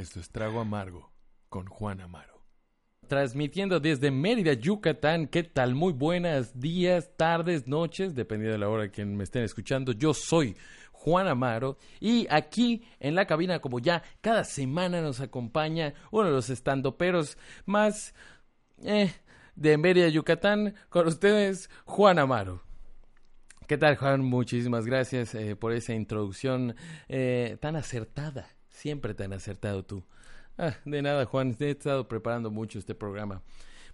Esto es Trago Amargo con Juan Amaro. Transmitiendo desde Mérida, Yucatán. ¿Qué tal? Muy buenas días, tardes, noches, dependiendo de la hora que me estén escuchando. Yo soy Juan Amaro y aquí en la cabina, como ya cada semana nos acompaña uno de los estandoperos más eh, de Mérida, Yucatán, con ustedes, Juan Amaro. ¿Qué tal, Juan? Muchísimas gracias eh, por esa introducción eh, tan acertada. Siempre tan acertado tú. Ah, de nada, Juan. He estado preparando mucho este programa.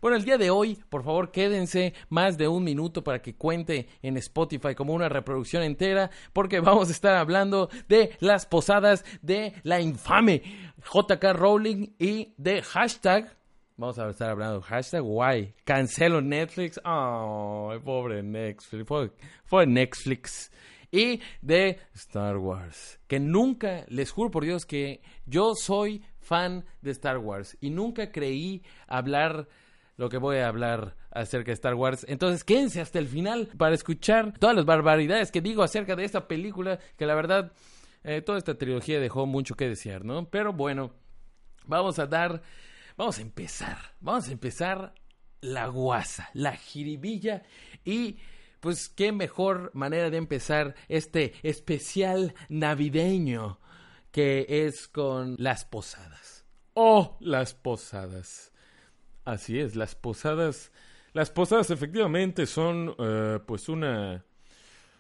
Bueno, el día de hoy, por favor, quédense más de un minuto para que cuente en Spotify como una reproducción entera, porque vamos a estar hablando de las posadas de la infame JK Rowling y de hashtag. Vamos a estar hablando hashtag why. Cancelo Netflix. Oh, pobre Netflix. Fue, fue Netflix y de Star Wars. Que nunca, les juro por Dios que yo soy fan de Star Wars y nunca creí hablar lo que voy a hablar acerca de Star Wars. Entonces quédense hasta el final para escuchar todas las barbaridades que digo acerca de esta película, que la verdad, eh, toda esta trilogía dejó mucho que desear, ¿no? Pero bueno, vamos a dar, vamos a empezar, vamos a empezar la guasa, la jiribilla y pues qué mejor manera de empezar este especial navideño que es con las posadas. Oh, las posadas. Así es, las posadas. Las posadas efectivamente son uh, pues una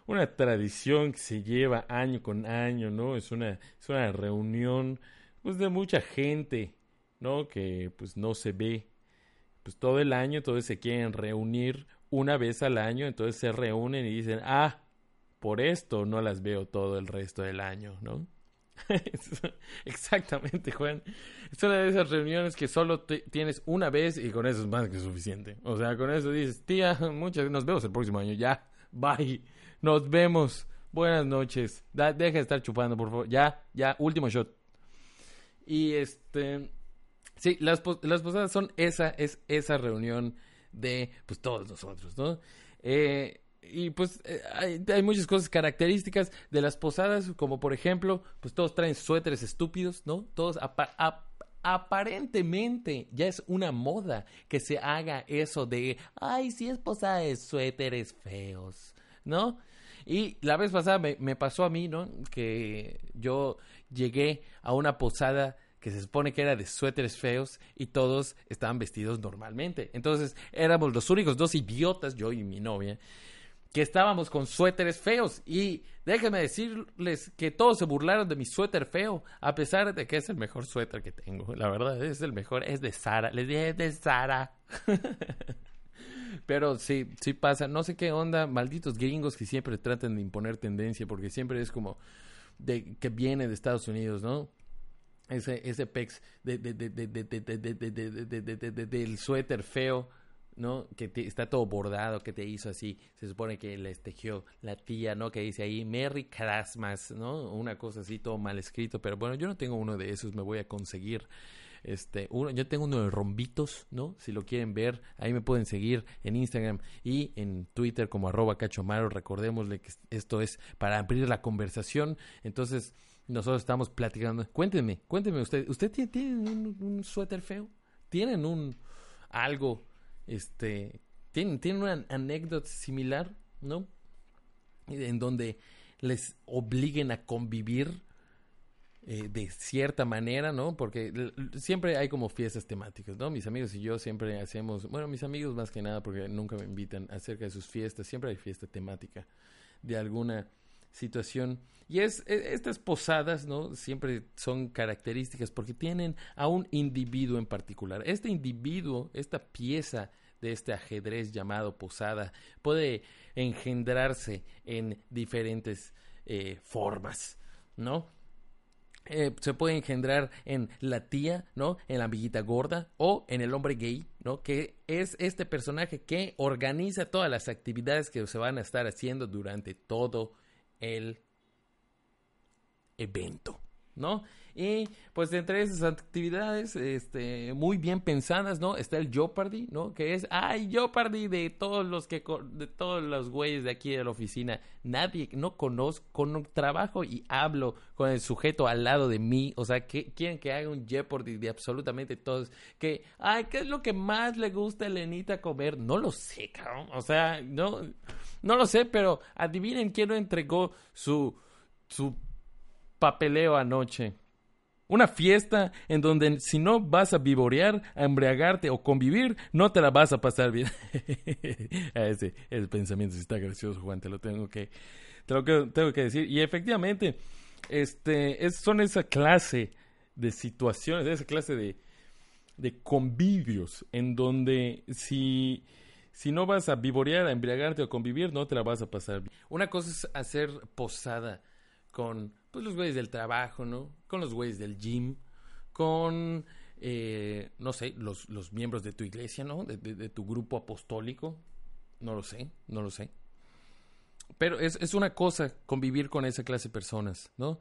una tradición que se lleva año con año, ¿no? Es una es una reunión pues de mucha gente, ¿no? Que pues no se ve pues todo el año, entonces se quieren reunir una vez al año, entonces se reúnen y dicen, ah, por esto no las veo todo el resto del año, ¿no? Exactamente, Juan. Es una de esas reuniones que solo tienes una vez y con eso es más que suficiente. O sea, con eso dices, tía, muchas, nos vemos el próximo año, ya, bye, nos vemos, buenas noches, deja de estar chupando, por favor, ya, ya, último shot. Y este, sí, las, las posadas son esa, es esa reunión de pues todos nosotros, ¿no? Eh, y pues eh, hay, muchas cosas características de las posadas, como por ejemplo, pues todos traen suéteres estúpidos, ¿no? Todos aparentemente ya es una moda que se haga eso de, ay, si es posada de suéteres feos, ¿no? Y la vez pasada me, me pasó a mí, ¿no? Que yo llegué a una posada que se supone que era de suéteres feos y todos estaban vestidos normalmente. Entonces éramos los únicos dos idiotas, yo y mi novia, que estábamos con suéteres feos. Y déjenme decirles que todos se burlaron de mi suéter feo, a pesar de que es el mejor suéter que tengo. La verdad, es el mejor, es de Sara. Les dije, es de Sara. Pero sí, sí pasa. No sé qué onda, malditos gringos que siempre tratan de imponer tendencia, porque siempre es como de que viene de Estados Unidos, ¿no? Ese, ese pex de, de, de, del suéter feo, ¿no? Que está todo bordado, que te hizo así. Se supone que les tejió la tía, ¿no? Que dice ahí Merry Christmas, ¿no? Una cosa así, todo mal escrito. Pero bueno, yo no tengo uno de esos, me voy a conseguir. Este, uno, yo tengo uno de rombitos, ¿no? Si lo quieren ver, ahí me pueden seguir en Instagram y en Twitter como arroba cachomaro. Recordémosle que esto es para abrir la conversación. Entonces, nosotros estamos platicando. Cuéntenme, cuéntenme usted, ¿usted tiene, un, suéter feo? ¿Tienen un algo, este, tienen, tienen una anécdota similar, ¿no? En donde les obliguen a convivir eh, de cierta manera, ¿no? Porque siempre hay como fiestas temáticas, ¿no? Mis amigos y yo siempre hacemos, bueno, mis amigos más que nada porque nunca me invitan acerca de sus fiestas, siempre hay fiesta temática de alguna situación. Y es, e, estas posadas, ¿no? Siempre son características porque tienen a un individuo en particular. Este individuo, esta pieza de este ajedrez llamado posada, puede engendrarse en diferentes eh, formas, ¿no? Eh, se puede engendrar en la tía, ¿no? En la amiguita gorda o en el hombre gay, ¿no? Que es este personaje que organiza todas las actividades que se van a estar haciendo durante todo el evento. ¿no? Y pues entre esas actividades este, muy bien pensadas, ¿no? Está el Jeopardy, ¿no? Que es, ay, Jeopardy de todos los que, de todos los güeyes de aquí de la oficina. Nadie, no conozco, con trabajo y hablo con el sujeto al lado de mí. O sea, que quieren que haga un Jeopardy de absolutamente todos. Que, ay, ¿qué es lo que más le gusta a Elenita comer? No lo sé, cabrón. O sea, no, no lo sé, pero adivinen quién no entregó su, su papeleo anoche. Una fiesta en donde si no vas a vivorear, a embriagarte o convivir, no te la vas a pasar bien. ese, ese pensamiento está gracioso, Juan, te lo tengo que, te lo que, tengo que decir. Y efectivamente, este, es, son esa clase de situaciones, esa clase de, de convivios en donde si, si no vas a vivorear, a embriagarte o convivir, no te la vas a pasar bien. Una cosa es hacer posada con pues, los güeyes del trabajo, ¿no? Con los güeyes del gym, con, eh, no sé, los, los miembros de tu iglesia, ¿no? De, tu grupo apostólico. No lo sé, no lo sé. Pero es, es una cosa convivir con esa clase de personas, ¿no?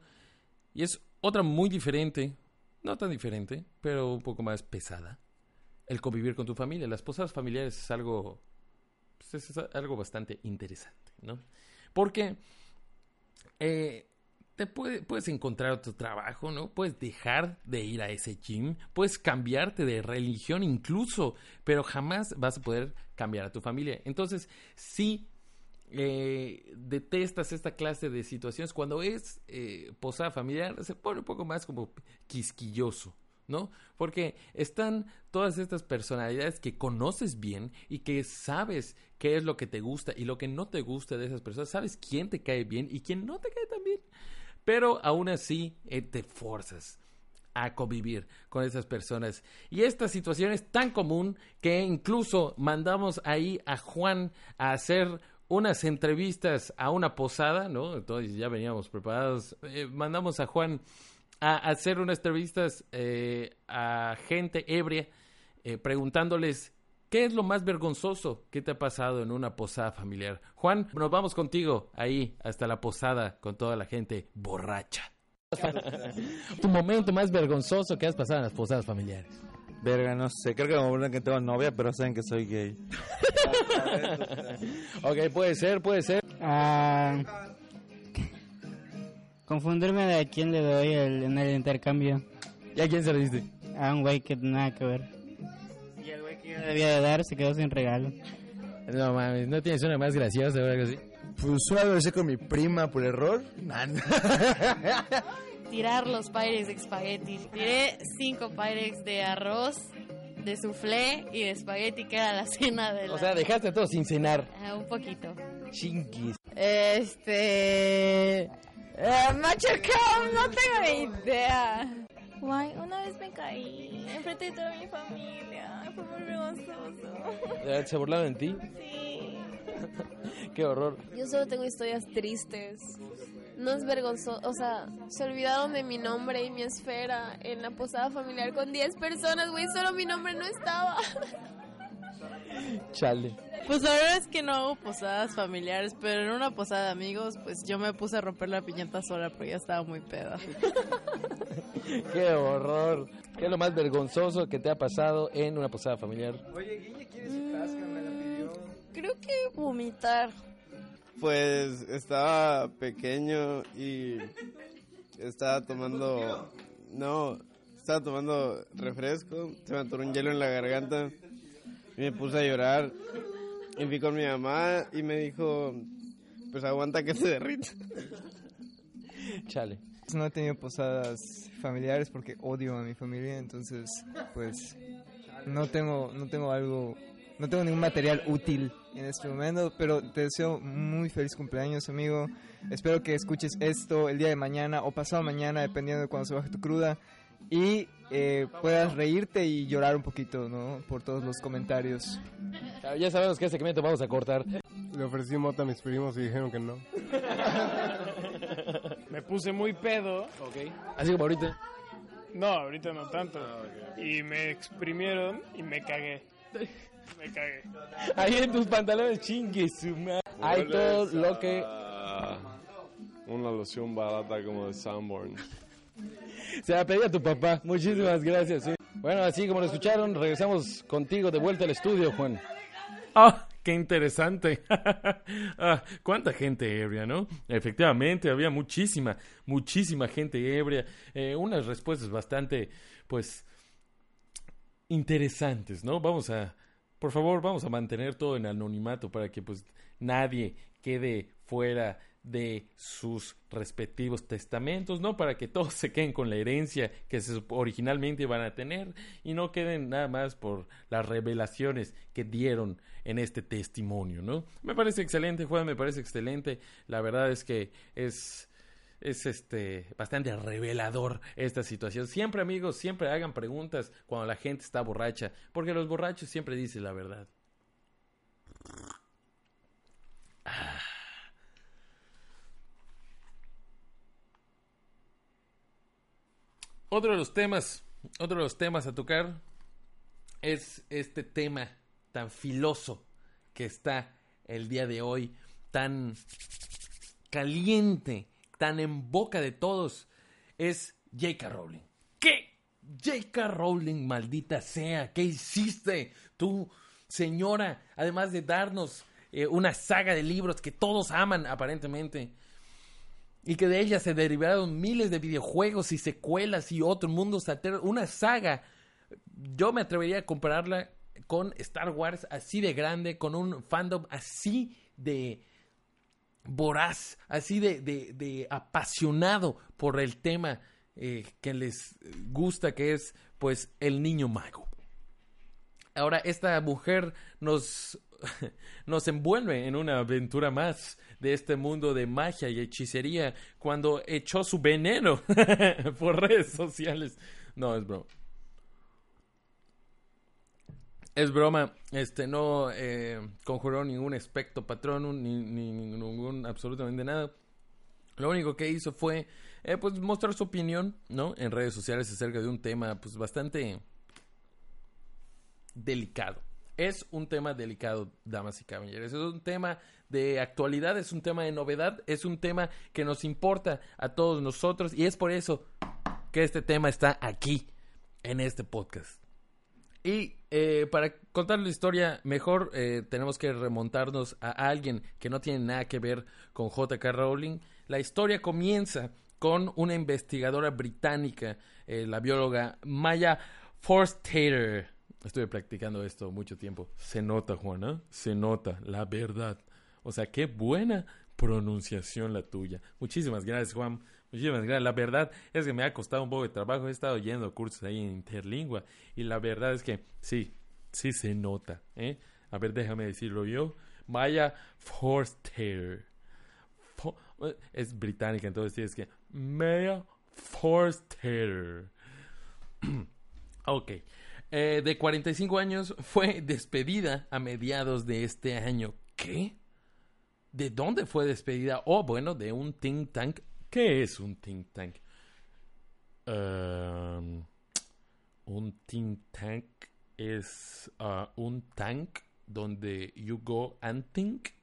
Y es otra muy diferente, no tan diferente, pero un poco más pesada. El convivir con tu familia. Las posadas familiares es algo, pues, es algo bastante interesante, ¿no? Porque eh, te puedes encontrar otro trabajo, ¿no? Puedes dejar de ir a ese gym, puedes cambiarte de religión incluso, pero jamás vas a poder cambiar a tu familia. Entonces, si eh, detestas esta clase de situaciones, cuando es eh, posada familiar, se pone un poco más como quisquilloso, ¿no? Porque están todas estas personalidades que conoces bien y que sabes qué es lo que te gusta y lo que no te gusta de esas personas, sabes quién te cae bien y quién no te cae tan bien pero aún así eh, te forzas a convivir con esas personas. Y esta situación es tan común que incluso mandamos ahí a Juan a hacer unas entrevistas a una posada, ¿no? Entonces ya veníamos preparados. Eh, mandamos a Juan a hacer unas entrevistas eh, a gente ebria, preguntándoles ¿Qué es lo más vergonzoso que te ha pasado en una posada familiar? Juan, nos vamos contigo ahí hasta la posada con toda la gente borracha. tu momento más vergonzoso que has pasado en las posadas familiares. Verga, no sé, creo que me acuerdan que tengo novia, pero saben que soy gay. ok, puede ser, puede ser. Ah, confundirme de a quién le doy en el intercambio. ¿Y a quién se lo diste? A un güey que nada que ver debía de dar, se quedó sin regalo. No mames, ¿no tienes una más graciosa o algo así? Pues una vez con mi prima por error. Tirar los pyrex de espagueti. Tiré cinco pyrex de arroz, de soufflé y de espagueti, que era la cena de la... O sea, dejaste todo sin cenar. Ah, un poquito. Chinguis. Este... Machercom, no tengo idea. Guay, una vez me caí enfrente de toda mi familia. Fue muy vergonzoso. ¿Se burlaron de ti? Sí. Qué horror. Yo solo tengo historias tristes. No es vergonzoso, o sea, se olvidaron de mi nombre y mi esfera en la posada familiar con 10 personas, güey, solo mi nombre no estaba. Chale. Pues la verdad es que no hago posadas familiares, pero en una posada de amigos, pues yo me puse a romper la piñata sola porque ya estaba muy peda. Qué horror. ¿Qué es lo más vergonzoso que te ha pasado en una posada familiar? Oye, Guille quiere su tasca, me la pidió. Creo que vomitar. Pues estaba pequeño y estaba tomando... No, estaba tomando refresco, se me atoró un hielo en la garganta y me puse a llorar. Y fui con mi mamá y me dijo, pues aguanta que se derrita. Chale. No he tenido posadas familiares porque odio a mi familia, entonces pues no tengo, no tengo algo, no tengo ningún material útil en este momento, pero te deseo muy feliz cumpleaños, amigo. Espero que escuches esto el día de mañana o pasado mañana, dependiendo de cuando se baje tu cruda y eh, puedas reírte y llorar un poquito, ¿no? Por todos los comentarios. Ya sabemos qué segmento vamos a cortar. Le ofrecí mota a mis primos y dijeron que no. Puse muy pedo. Así como ahorita. No, ahorita no tanto. Y me exprimieron y me cagué. Me cagué. Ahí en tus pantalones chingue su Hay todo lo que... Una loción barata como de Sanborn. Se la pedí a tu papá. Muchísimas gracias. sí. Bueno, así como lo escucharon, regresamos contigo de vuelta al estudio, Juan. ¡Ah! ¡Qué interesante! Ah, ¿Cuánta gente ebria, no? Efectivamente, había muchísima, muchísima gente ebria. Eh, unas respuestas bastante, pues, interesantes, ¿no? Vamos a, por favor, vamos a mantener todo en anonimato para que, pues, nadie quede fuera de sus respectivos testamentos, ¿no? Para que todos se queden con la herencia que originalmente iban a tener y no queden nada más por las revelaciones que dieron en este testimonio, ¿no? Me parece excelente, Juan, me parece excelente. La verdad es que es es este bastante revelador esta situación. Siempre, amigos, siempre hagan preguntas cuando la gente está borracha, porque los borrachos siempre dicen la verdad. Otro de los temas, otro de los temas a tocar es este tema tan filoso que está el día de hoy, tan caliente, tan en boca de todos, es J.K. Rowling. ¿Qué? J.K. Rowling, maldita sea, ¿qué hiciste tú, señora? Además de darnos eh, una saga de libros que todos aman aparentemente y que de ella se derivaron miles de videojuegos y secuelas y otro mundo alternos, una saga. Yo me atrevería a compararla con Star Wars así de grande, con un fandom así de voraz, así de, de- de apasionado por el tema eh, que les gusta, que es pues el niño mago. Ahora, esta mujer nos, nos envuelve en una aventura más de este mundo de magia y hechicería cuando echó su veneno por redes sociales. No, es broma. Es broma, este no eh, conjuró ningún espectro patronum, ni, ni ningún absolutamente nada. Lo único que hizo fue eh, pues mostrar su opinión, ¿no? En redes sociales acerca de un tema pues bastante delicado. Es un tema delicado, damas y caballeros. Es un tema de actualidad, es un tema de novedad, es un tema que nos importa a todos nosotros y es por eso que este tema está aquí, en este podcast. Y eh, para contar la historia mejor, eh, tenemos que remontarnos a alguien que no tiene nada que ver con J.K. Rowling. La historia comienza con una investigadora británica, eh, la bióloga Maya Forstater. Estuve practicando esto mucho tiempo. Se nota, Juana, se nota, la verdad. O sea, qué buena pronunciación la tuya. Muchísimas gracias, Juan. Muchísimas gracias. La verdad es que me ha costado un poco de trabajo. He estado yendo cursos ahí en Interlingua. Y la verdad es que sí, sí se nota. ¿eh? A ver, déjame decirlo yo. Maya Forster. Fo- es británica, entonces tienes que. Maya Forster. ok. Eh, de 45 años fue despedida a mediados de este año. ¿Qué? ¿De dónde fue despedida? Oh, bueno, de un think tank. ¿Qué es un think tank? Um, un think tank es uh, un tank donde you go and think.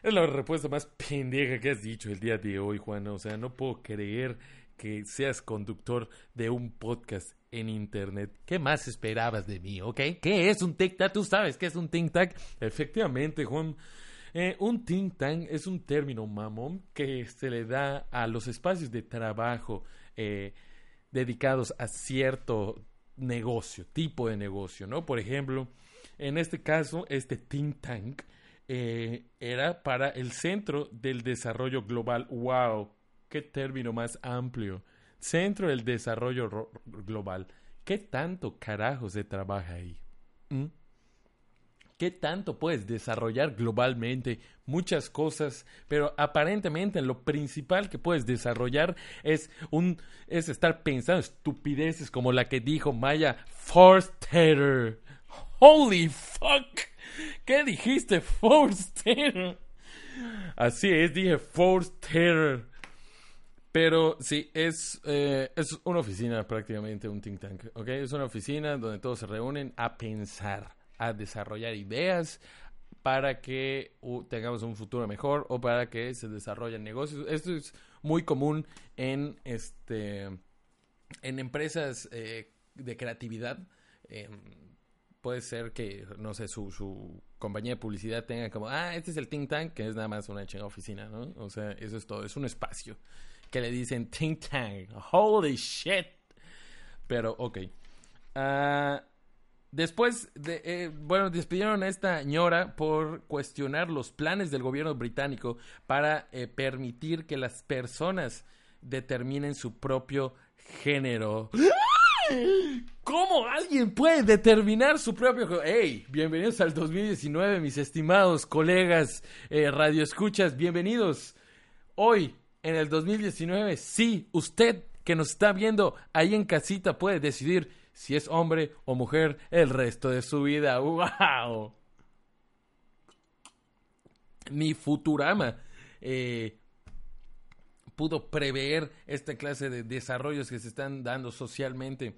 Es la respuesta más pendeja que has dicho el día de hoy, Juan. O sea, no puedo creer que seas conductor de un podcast en internet. ¿Qué más esperabas de mí, ok? ¿Qué es un think tank? ¿Tú sabes qué es un think tank? Efectivamente, Juan. Eh, un think tank es un término mamón que se le da a los espacios de trabajo eh, dedicados a cierto negocio, tipo de negocio, ¿no? Por ejemplo, en este caso, este think tank eh, era para el Centro del Desarrollo Global. ¡Wow! ¡Qué término más amplio! Centro del Desarrollo Ro- Global. ¿Qué tanto carajo se trabaja ahí? ¿Mm? ¿Qué tanto puedes desarrollar globalmente? Muchas cosas, pero aparentemente lo principal que puedes desarrollar es un es estar pensando estupideces como la que dijo Maya Forster. Holy fuck. ¿Qué dijiste, Forster? Así es, dije Forster. Pero sí, es, eh, es una oficina prácticamente, un think tank, ¿ok? Es una oficina donde todos se reúnen a pensar, a desarrollar ideas para que tengamos un futuro mejor o para que se desarrollen negocios. Esto es muy común en este en empresas eh, de creatividad. Em, puede ser que, no sé, su, su compañía de publicidad tenga como, ah, este es el think tank, que es nada más una chinga oficina, ¿no? O sea, eso es todo, es un espacio que le dicen think tank. Holy shit. Pero, ok. Ah, después, de, eh, bueno, despidieron a esta ñora por cuestionar los planes del gobierno británico para eh, permitir que las personas determinen su propio género. ¿Cómo alguien puede determinar su propio género? ¡Hey! Bienvenidos al 2019, mis estimados colegas eh, radioescuchas. Bienvenidos. Hoy, en el 2019, sí, usted que nos está viendo ahí en casita puede decidir si es hombre o mujer el resto de su vida. ¡Wow! Ni Futurama eh, pudo prever esta clase de desarrollos que se están dando socialmente.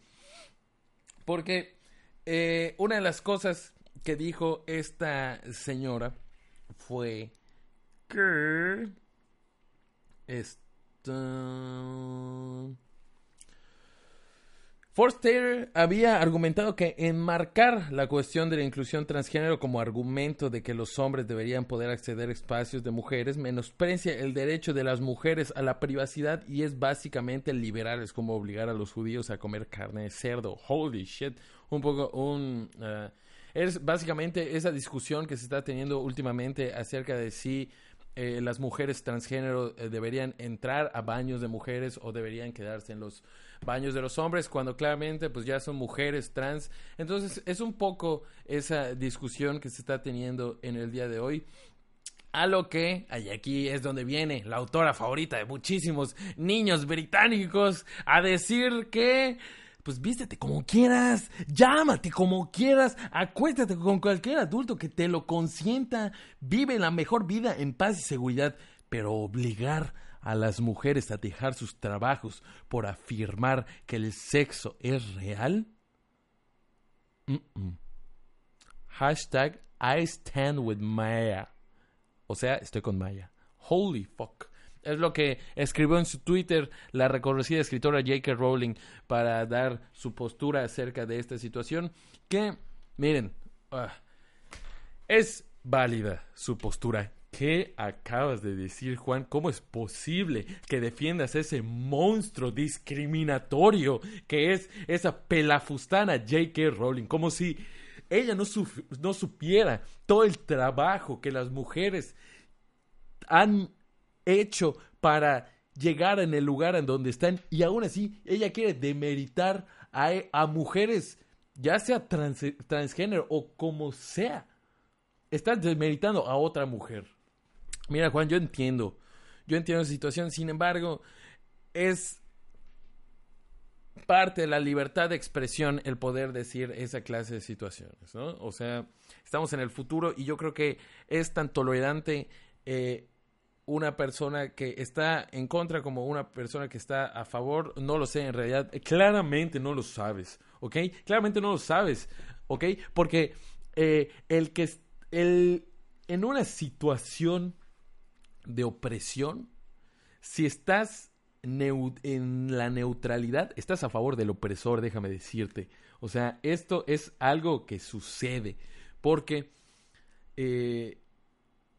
Porque eh, una de las cosas que dijo esta señora fue que esta Forster había argumentado que enmarcar la cuestión de la inclusión transgénero como argumento de que los hombres deberían poder acceder a espacios de mujeres menosprecia el derecho de las mujeres a la privacidad y es básicamente liberal, es como obligar a los judíos a comer carne de cerdo. Holy shit. Un poco un... Uh, es básicamente esa discusión que se está teniendo últimamente acerca de si eh, las mujeres transgénero eh, deberían entrar a baños de mujeres o deberían quedarse en los baños de los hombres cuando claramente pues ya son mujeres trans. Entonces es un poco esa discusión que se está teniendo en el día de hoy. A lo que, y aquí es donde viene la autora favorita de muchísimos niños británicos a decir que pues vístete como quieras, llámate como quieras, acuéstate con cualquier adulto que te lo consienta, vive la mejor vida en paz y seguridad, pero obligar a las mujeres a dejar sus trabajos por afirmar que el sexo es real? Hashtag I stand with Maya. O sea, estoy con Maya. Holy fuck. Es lo que escribió en su Twitter la reconocida escritora J.K. Rowling para dar su postura acerca de esta situación. Que, miren, ah, es válida su postura. ¿Qué acabas de decir, Juan? ¿Cómo es posible que defiendas ese monstruo discriminatorio que es esa pelafustana J.K. Rowling? Como si ella no, no supiera todo el trabajo que las mujeres han hecho para llegar en el lugar en donde están y aún así ella quiere demeritar a, a mujeres, ya sea transgénero o como sea. Estás demeritando a otra mujer. Mira, Juan, yo entiendo. Yo entiendo la situación. Sin embargo, es parte de la libertad de expresión el poder decir esa clase de situaciones, ¿no? O sea, estamos en el futuro y yo creo que es tan tolerante eh, una persona que está en contra como una persona que está a favor. No lo sé, en realidad. Claramente no lo sabes, ¿ok? Claramente no lo sabes, ¿ok? Porque eh, el que... El, en una situación de opresión, si estás en la neutralidad, estás a favor del opresor, déjame decirte. O sea, esto es algo que sucede porque eh,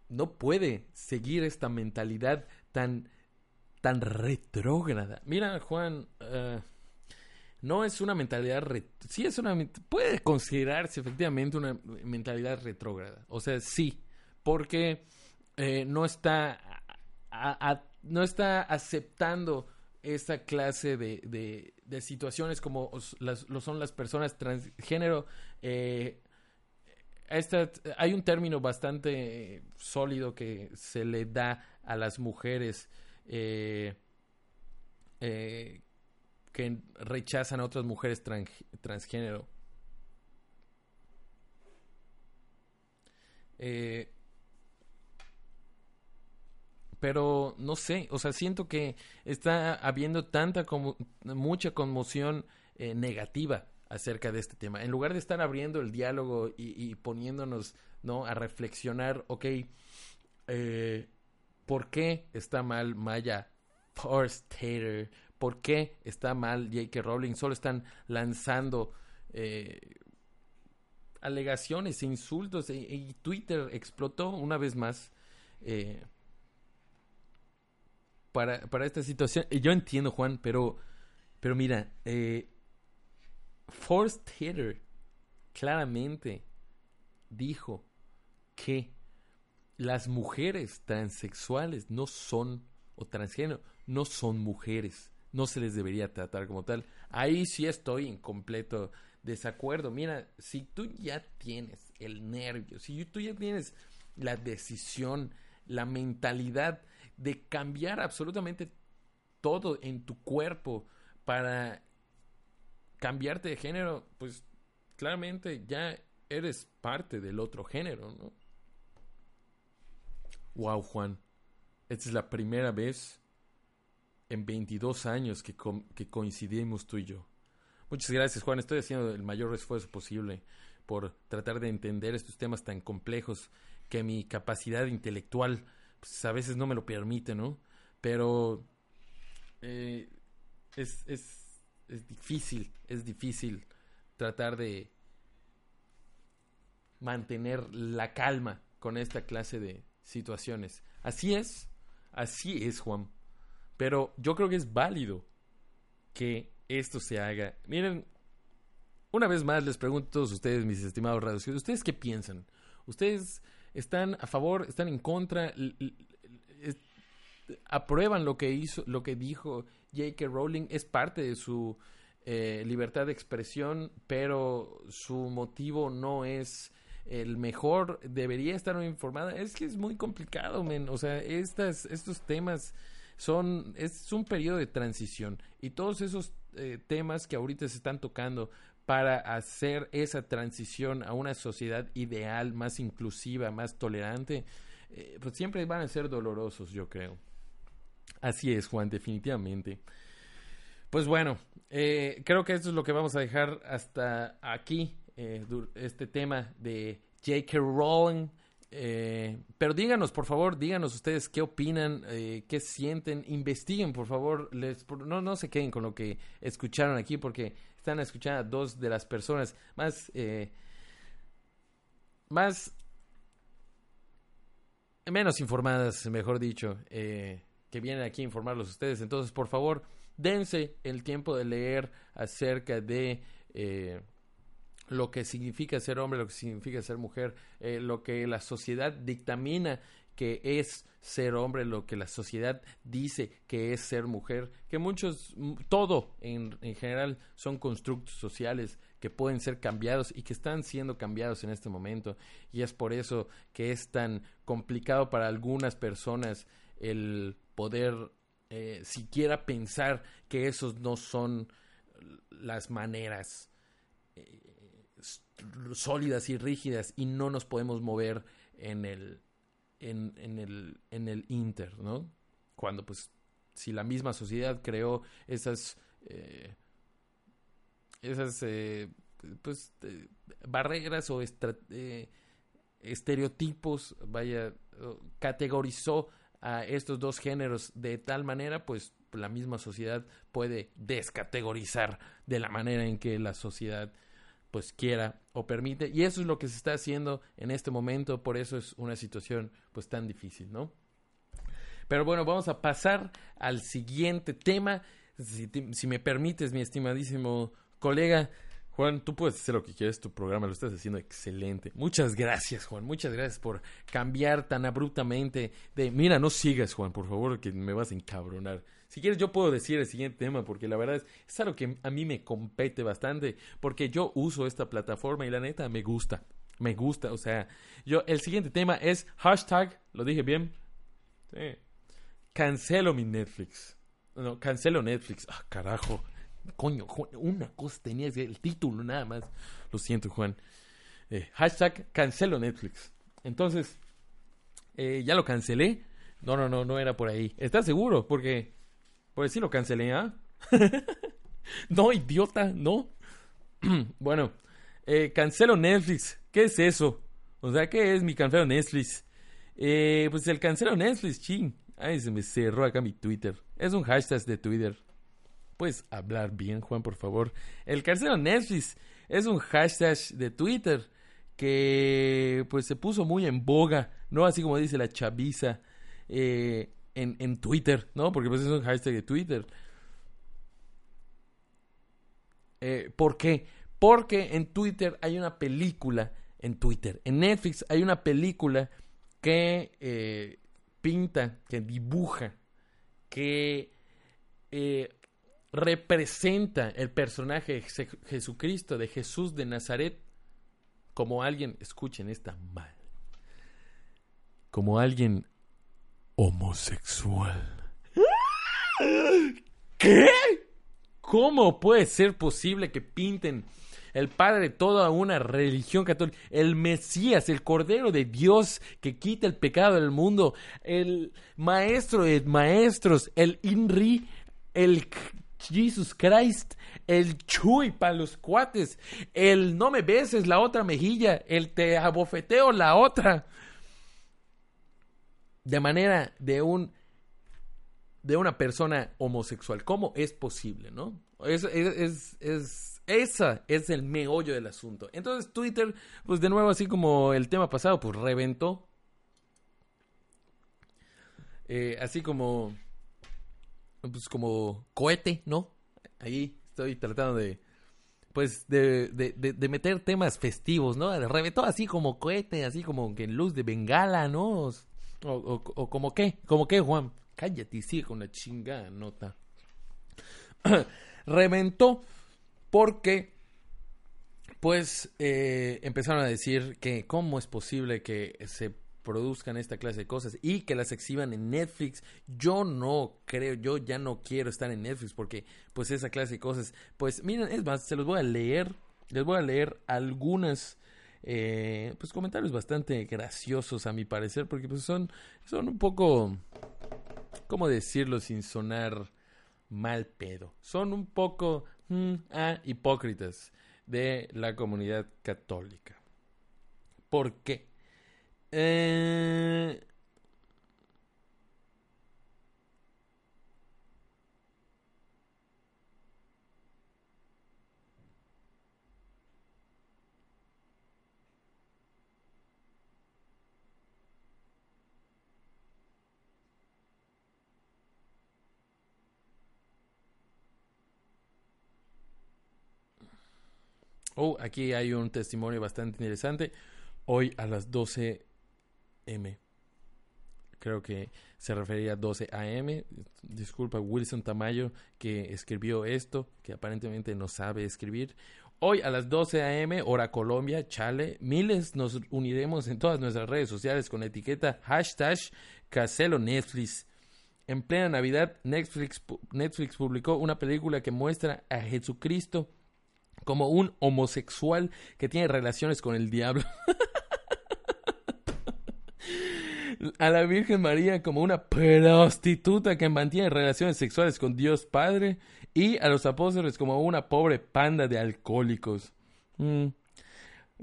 no puede seguir esta mentalidad tan, tan retrógrada. Mira, Juan, eh, no es una mentalidad, sí es una, puede considerarse efectivamente una mentalidad retrógrada. O sea, sí, porque eh, no está no está aceptando esa clase de, de, situaciones como lo son las personas transgénero. Eh, hay un término bastante sólido que se le da a las mujeres eh, que rechazan a otras mujeres transgénero. Eh, pero no sé, o sea, siento que está habiendo tanta como mucha conmoción eh, negativa acerca de este tema. En lugar de estar abriendo el diálogo y, poniéndonos ¿no? A reflexionar, ok, eh, ¿por qué está mal Maya Forstater? ¿Por qué está mal J.K. Rowling? Solo están lanzando eh, alegaciones e insultos e, y Twitter explotó una vez más eh, para, para esta situación. Yo entiendo, Juan, pero, pero mira, eh, Forced Hitter claramente dijo que las mujeres transexuales no son, o transgénero, no son mujeres. No se les debería tratar como tal. Ahí sí estoy en completo desacuerdo. Mira, si tú ya tienes el nervio, si tú ya tienes la decisión, la mentalidad de cambiar absolutamente todo en tu cuerpo para cambiarte de género, pues claramente ya eres parte del otro género, ¿no? Wow, Juan. Esta es la primera vez en 22 años que, que coincidimos tú y yo. Muchas gracias, Juan. Estoy haciendo el mayor esfuerzo posible por tratar de entender estos temas tan complejos que mi capacidad intelectual pues, a veces no me lo permite, ¿no? Pero eh, es, es, es difícil, es difícil tratar de mantener la calma con esta clase de situaciones. Así es, así es, Juan. Pero yo creo que es válido que esto se haga. Miren, una vez más les pregunto a todos ustedes, mis estimados radios, ¿ustedes qué piensan? ¿Ustedes están a favor, están en contra? ¿Aprueban lo que hizo, lo que dijo J.K. Rowling? Es parte de su eh, libertad de expresión, pero su motivo no es el mejor, debería estar informada. Es que es muy complicado, men. O sea, estas, estos temas son, es un periodo de transición y todos esos eh, temas que ahorita se están tocando para hacer esa transición a una sociedad ideal, más inclusiva, más tolerante, eh, pues siempre van a ser dolorosos, yo creo. Así es, Juan, definitivamente. Pues bueno, eh, creo que esto es lo que vamos a dejar hasta aquí, eh, este tema de J.K. Rowling. Pero díganos, por favor, díganos ustedes qué opinan, qué sienten, investiguen, por favor. Les, no, no se queden con lo que escucharon aquí, porque están escuchando a dos de las personas más, eh, más, menos informadas, mejor dicho, eh, que vienen aquí a informarlos ustedes. Entonces, por favor, dense el tiempo de leer acerca de eh, lo que significa ser hombre, lo que significa ser mujer, eh, lo que la sociedad dictamina que es ser hombre, lo que la sociedad dice que es ser mujer, que muchos, todo en, en general son constructos sociales que pueden ser cambiados y que están siendo cambiados en este momento. Y es por eso que es tan complicado para algunas personas el poder eh, siquiera pensar que esos no son las maneras eh, sólidas y rígidas y no nos podemos mover en el en, en, el en el inter no cuando pues si la misma sociedad creó esas eh, esas eh, pues eh, barreras o estereotipos vaya categorizó a estos dos géneros de tal manera pues la misma sociedad puede descategorizar de la manera en que la sociedad pues quiera o permite y eso es lo que se está haciendo en este momento por eso es una situación pues tan difícil no pero bueno vamos a pasar al siguiente tema si, si me permites mi estimadísimo colega Juan, tú puedes hacer lo que quieres, tu programa lo estás haciendo excelente. Muchas gracias, Juan. Muchas gracias por cambiar tan abruptamente de, mira, no sigas, Juan, por favor, que me vas a encabronar. Si quieres, yo puedo decir el siguiente tema, porque la verdad es, es algo que a mí me compete bastante, porque yo uso esta plataforma y la neta me gusta. Me gusta, o sea, yo, el siguiente tema es hashtag, lo dije bien. Sí. Cancelo mi Netflix. No, cancelo Netflix. Ah, carajo. Coño, una cosa tenía el título nada más. Lo siento, Juan. Eh, hashtag cancelo Netflix. Entonces, eh, ya lo cancelé. No, no, no, no era por ahí. ¿Estás seguro? Porque, por decir lo cancelé, ¿ah? no, idiota, no. bueno, eh, cancelo Netflix. ¿Qué es eso? O sea, ¿qué es mi cancelero Netflix? Eh, pues el cancelero Netflix, ching. Ay, se me cerró acá mi Twitter. Es un hashtag de Twitter. Puedes hablar bien, Juan, por favor. El cancelero Netflix es un hashtag de Twitter que pues se puso muy en boga, ¿no? Así como dice la chaviza eh, en, en Twitter, ¿no? Porque pues es un hashtag de Twitter. Eh, ¿Por qué? Porque en Twitter hay una película, en Twitter, en Netflix hay una película que eh, pinta, que dibuja, que eh, representa el personaje de Je- Jesucristo, de Jesús de Nazaret, como alguien, escuchen esta mal, como alguien homosexual. ¿Qué? ¿Cómo puede ser posible que pinten el Padre de toda una religión católica, el Mesías, el Cordero de Dios que quita el pecado del mundo, el Maestro de Maestros, el Inri, el Jesus Christ, el Chuy para los cuates, el no me beses la otra mejilla, el te abofeteo la otra? De manera de un de una persona homosexual. ¿Cómo es posible, no? Es, es, es, es- esa es el meollo del asunto. Entonces Twitter, pues de nuevo, así como el tema pasado, pues reventó. Eh, así como, pues como cohete, ¿no? Ahí estoy tratando de, pues, de, de, de, de meter temas festivos, ¿no? Reventó así como cohete, así como que en luz de bengala, ¿no? O, o, como qué, como qué, Juan. Cállate y sigue con la chingada nota. Reventó porque, pues, eh, empezaron a decir que cómo es posible que se produzcan esta clase de cosas y que las exhiban en Netflix. Yo no creo, yo ya no quiero estar en Netflix porque, pues, esa clase de cosas, pues, miren, es más, se los voy a leer, les voy a leer algunas eh, pues comentarios bastante graciosos a mi parecer porque pues son son un poco cómo decirlo sin sonar mal pedo son un poco mm, ah, hipócritas de la comunidad católica ¿por qué? Eh, Oh, aquí hay un testimonio bastante interesante. Hoy a las 12 M. Creo que se refería a 12 AM. Disculpa, Wilson Tamayo, que escribió esto, que aparentemente no sabe escribir. Hoy a las 12 AM, hora Colombia, chale, miles nos uniremos en todas nuestras redes sociales con la etiqueta hashtag Caselo. En plena Navidad, Netflix, Netflix publicó una película que muestra a Jesucristo como un homosexual que tiene relaciones con el diablo. a la Virgen María como una prostituta que mantiene relaciones sexuales con Dios Padre y a los apóstoles como una pobre panda de alcohólicos. Mm.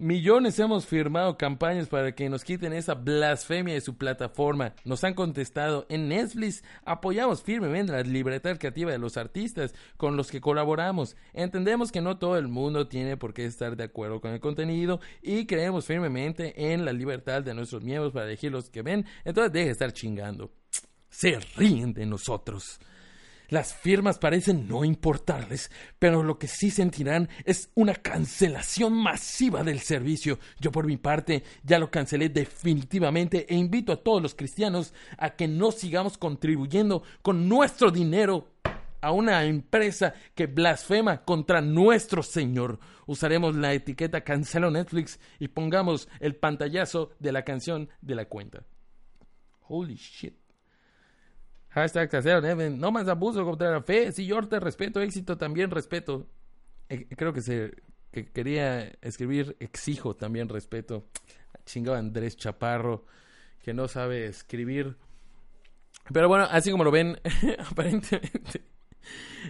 Millones hemos firmado campañas para que nos quiten esa blasfemia de su plataforma. Nos han contestado en Netflix. Apoyamos firmemente la libertad creativa de los artistas con los que colaboramos. Entendemos que no todo el mundo tiene por qué estar de acuerdo con el contenido y creemos firmemente en la libertad de nuestros miembros para elegir los que ven. Entonces deje de estar chingando. Se ríen de nosotros. Las firmas parecen no importarles, pero lo que sí sentirán es una cancelación masiva del servicio. Yo por mi parte ya lo cancelé definitivamente e invito a todos los cristianos a que no sigamos contribuyendo con nuestro dinero a una empresa que blasfema contra nuestro Señor. Usaremos la etiqueta cancelo Netflix y pongamos el pantallazo de la canción de la cuenta. Holy shit. Hashtag casero, Neven. No más abuso contra la fe. Si yo te respeto, éxito también respeto. Eh, creo que se que quería escribir exijo también respeto. Chingado Andrés Chaparro, que no sabe escribir. Pero bueno, así como lo ven, aparentemente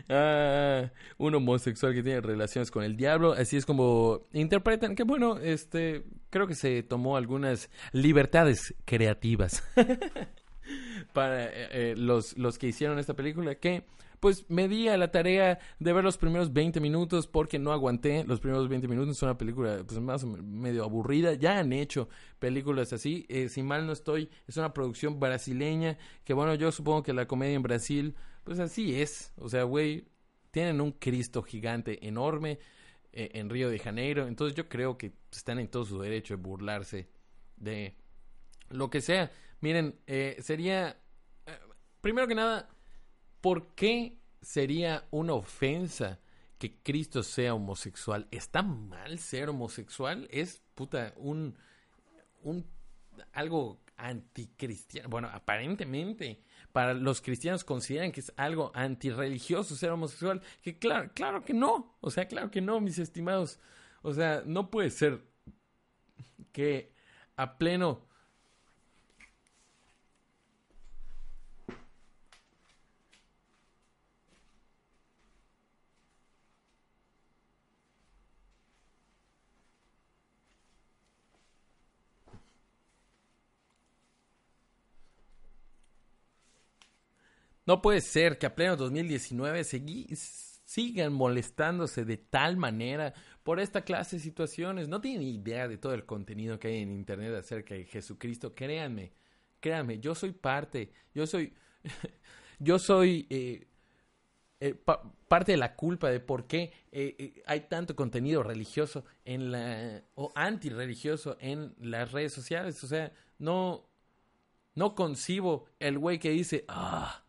Ah, un homosexual que tiene relaciones con el diablo, así es como interpretan, que bueno, este, creo que se tomó algunas libertades creativas para eh, eh, los, los que hicieron esta película, que pues me di a la tarea de ver los primeros 20 minutos porque no aguanté los primeros 20 minutos. Es una película pues más medio aburrida. Ya han hecho películas así. Eh, si mal no estoy, es una producción brasileña que bueno, yo supongo que la comedia en Brasil pues así es. O sea, güey, tienen un Cristo gigante enorme eh, en Río de Janeiro. Entonces yo creo que están en todo su derecho de burlarse de lo que sea. Miren, eh, sería... eh, primero que nada, ¿por qué sería una ofensa que Cristo sea homosexual? ¿Está mal ser homosexual? Es, puta, un... un algo anticristiano. Bueno, aparentemente para los cristianos consideran que es algo antirreligioso ser homosexual, que claro, claro que no, o sea, claro que no, mis estimados. O sea, no puede ser que a pleno No puede ser que a pleno 2019 segui- sigan molestándose de tal manera por esta clase de situaciones. No tienen idea de todo el contenido que hay en Internet acerca de Jesucristo. Créanme, créanme, yo soy parte, yo soy, yo soy eh, eh, pa- parte de la culpa de por qué eh, hay tanto contenido religioso en la, o antirreligioso en las redes sociales. O sea, no, no concibo el güey que dice, ah,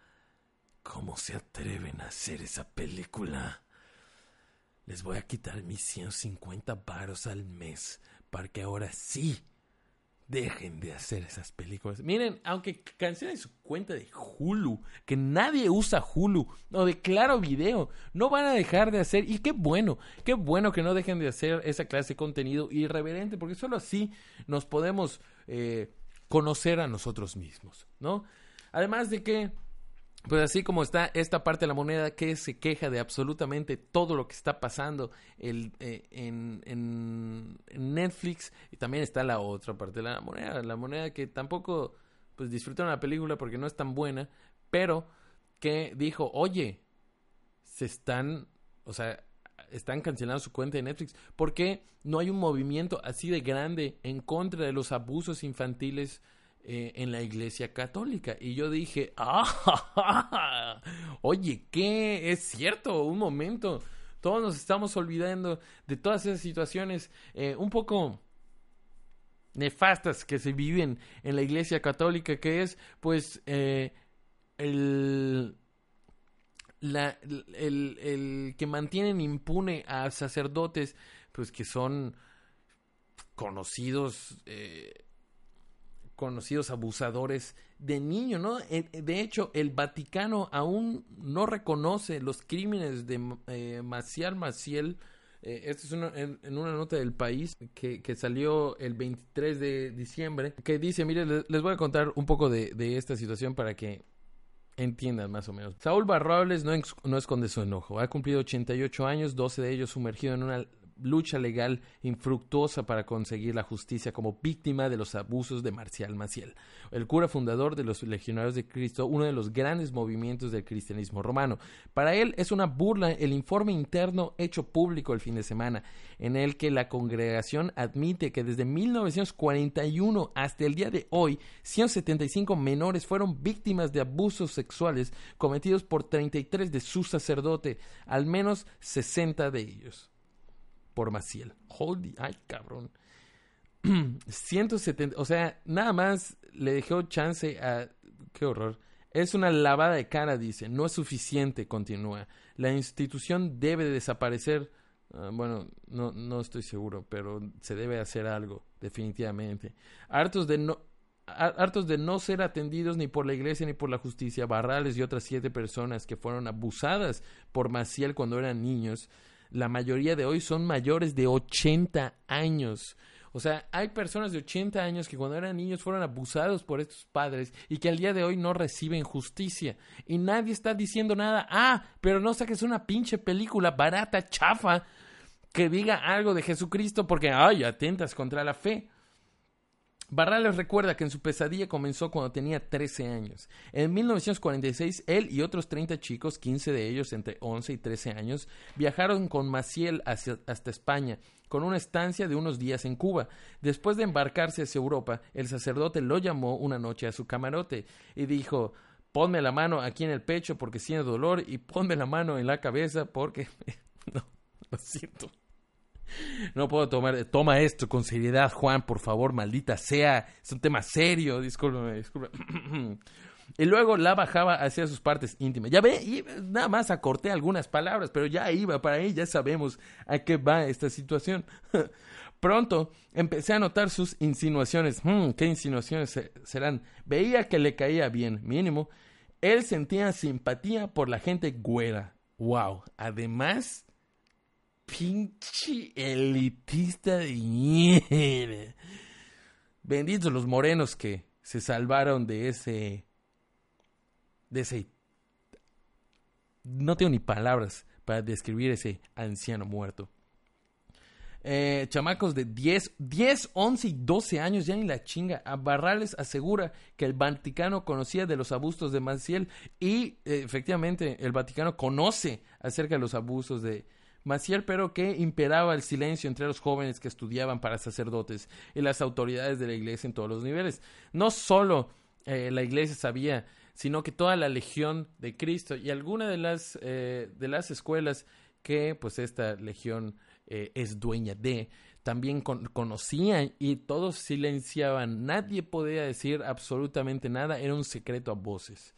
¿Cómo se atreven a hacer esa película? Les voy a quitar mis 150 varos al mes para que ahora sí dejen de hacer esas películas. Miren, aunque cancelen su cuenta de Hulu, que nadie usa Hulu, o de Claro Video, no van a dejar de hacer, y qué bueno, qué bueno que no dejen de hacer esa clase de contenido irreverente, porque solo así nos podemos eh, conocer a nosotros mismos, ¿no? Además de que pues así como está esta parte de la moneda que se queja de absolutamente todo lo que está pasando el, eh, en, Netflix y también está la otra parte de la moneda, la moneda que tampoco pues disfrutaron la película porque no es tan buena, pero que dijo, oye, se están, o sea, están cancelando su cuenta de Netflix. ¿Por qué no hay un movimiento así de grande en contra de los abusos infantiles eh, en la iglesia católica? Y yo dije, ah, oye, ¿qué? Es cierto, un momento. Todos nos estamos olvidando de todas esas situaciones eh, un poco nefastas que se viven en la iglesia católica, que es pues eh, el, la- el, el que mantienen impune a sacerdotes pues que son conocidos eh, conocidos abusadores de niños, ¿no? Eh, De hecho, el Vaticano aún no reconoce los crímenes de eh, Maciel Maciel. Eh, esto es en, una nota del país que, que salió el 23 de diciembre, que dice, mire, le- les voy a contar un poco de, de esta situación para que entiendan más o menos. Saúl Barrables no, no esconde su enojo. Ha cumplido 88 años, 12 de ellos sumergido en una lucha legal infructuosa para conseguir la justicia como víctima de los abusos de Marcial Maciel, el cura fundador de los Legionarios de Cristo, uno de los grandes movimientos del cristianismo romano. Para él es una burla el informe interno hecho público el fin de semana, en el que la congregación admite que desde 1941 hasta el día de hoy, 175 menores fueron víctimas de abusos sexuales cometidos por 33 de su sacerdote, al menos 60 de ellos por Maciel. Holy, ay, cabrón. 170, o sea, nada más le dejó chance a... Qué horror. Es una lavada de cara, dice. No es suficiente, continúa. La institución debe de desaparecer. Ah, bueno, no, no estoy seguro, pero se debe hacer algo, definitivamente. Hartos de no, har- hartos de no ser atendidos ni por la iglesia ni por la justicia, Barrales y otras siete personas que fueron abusadas por Maciel cuando eran niños, la mayoría de hoy son mayores de 80 años. O sea, hay personas de 80 años que cuando eran niños fueron abusados por estos padres y que al día de hoy no reciben justicia. Y nadie está diciendo nada. Ah, pero no saques una pinche película barata, chafa, que diga algo de Jesucristo porque, ay, atentas contra la fe. Barrales recuerda que en su pesadilla comenzó cuando tenía 13 años. En 1946, él y otros 30 chicos, 15 de ellos entre 11 y 13 años, viajaron con Maciel hasta España, con una estancia de unos días en Cuba. Después de embarcarse hacia Europa, el sacerdote lo llamó una noche a su camarote y dijo, ponme la mano aquí en el pecho porque siento dolor y ponme la mano en la cabeza porque... no, lo siento. No puedo tomar. Toma esto con seriedad, Juan, por favor, maldita sea. Es un tema serio. Discúlpeme, discúlpeme. Y luego la bajaba hacia sus partes íntimas. Ya ve, nada más acorté algunas palabras, pero ya iba para ahí, ya sabemos a qué va esta situación. Pronto empecé a notar sus insinuaciones. Hmm, ¿Qué insinuaciones serán? Veía que le caía bien, mínimo. Él sentía simpatía por la gente güera. Wow. Además, pinche elitista de mierda. Benditos los morenos que se salvaron de ese. de ese. No tengo ni palabras para describir ese anciano muerto. Eh, chamacos de 10, 10, 11 y 12 años, ya ni la chinga. A Barrales asegura que el Vaticano conocía de los abusos de Maciel y eh, efectivamente el Vaticano conoce acerca de los abusos de, Maciel, pero que imperaba el silencio entre los jóvenes que estudiaban para sacerdotes y las autoridades de la iglesia en todos los niveles. No solo eh, la iglesia sabía, sino que toda la legión de Cristo y alguna de las, eh, de las escuelas que pues esta legión eh, es dueña de, también conocían y todos silenciaban. Nadie podía decir absolutamente nada, era un secreto a voces.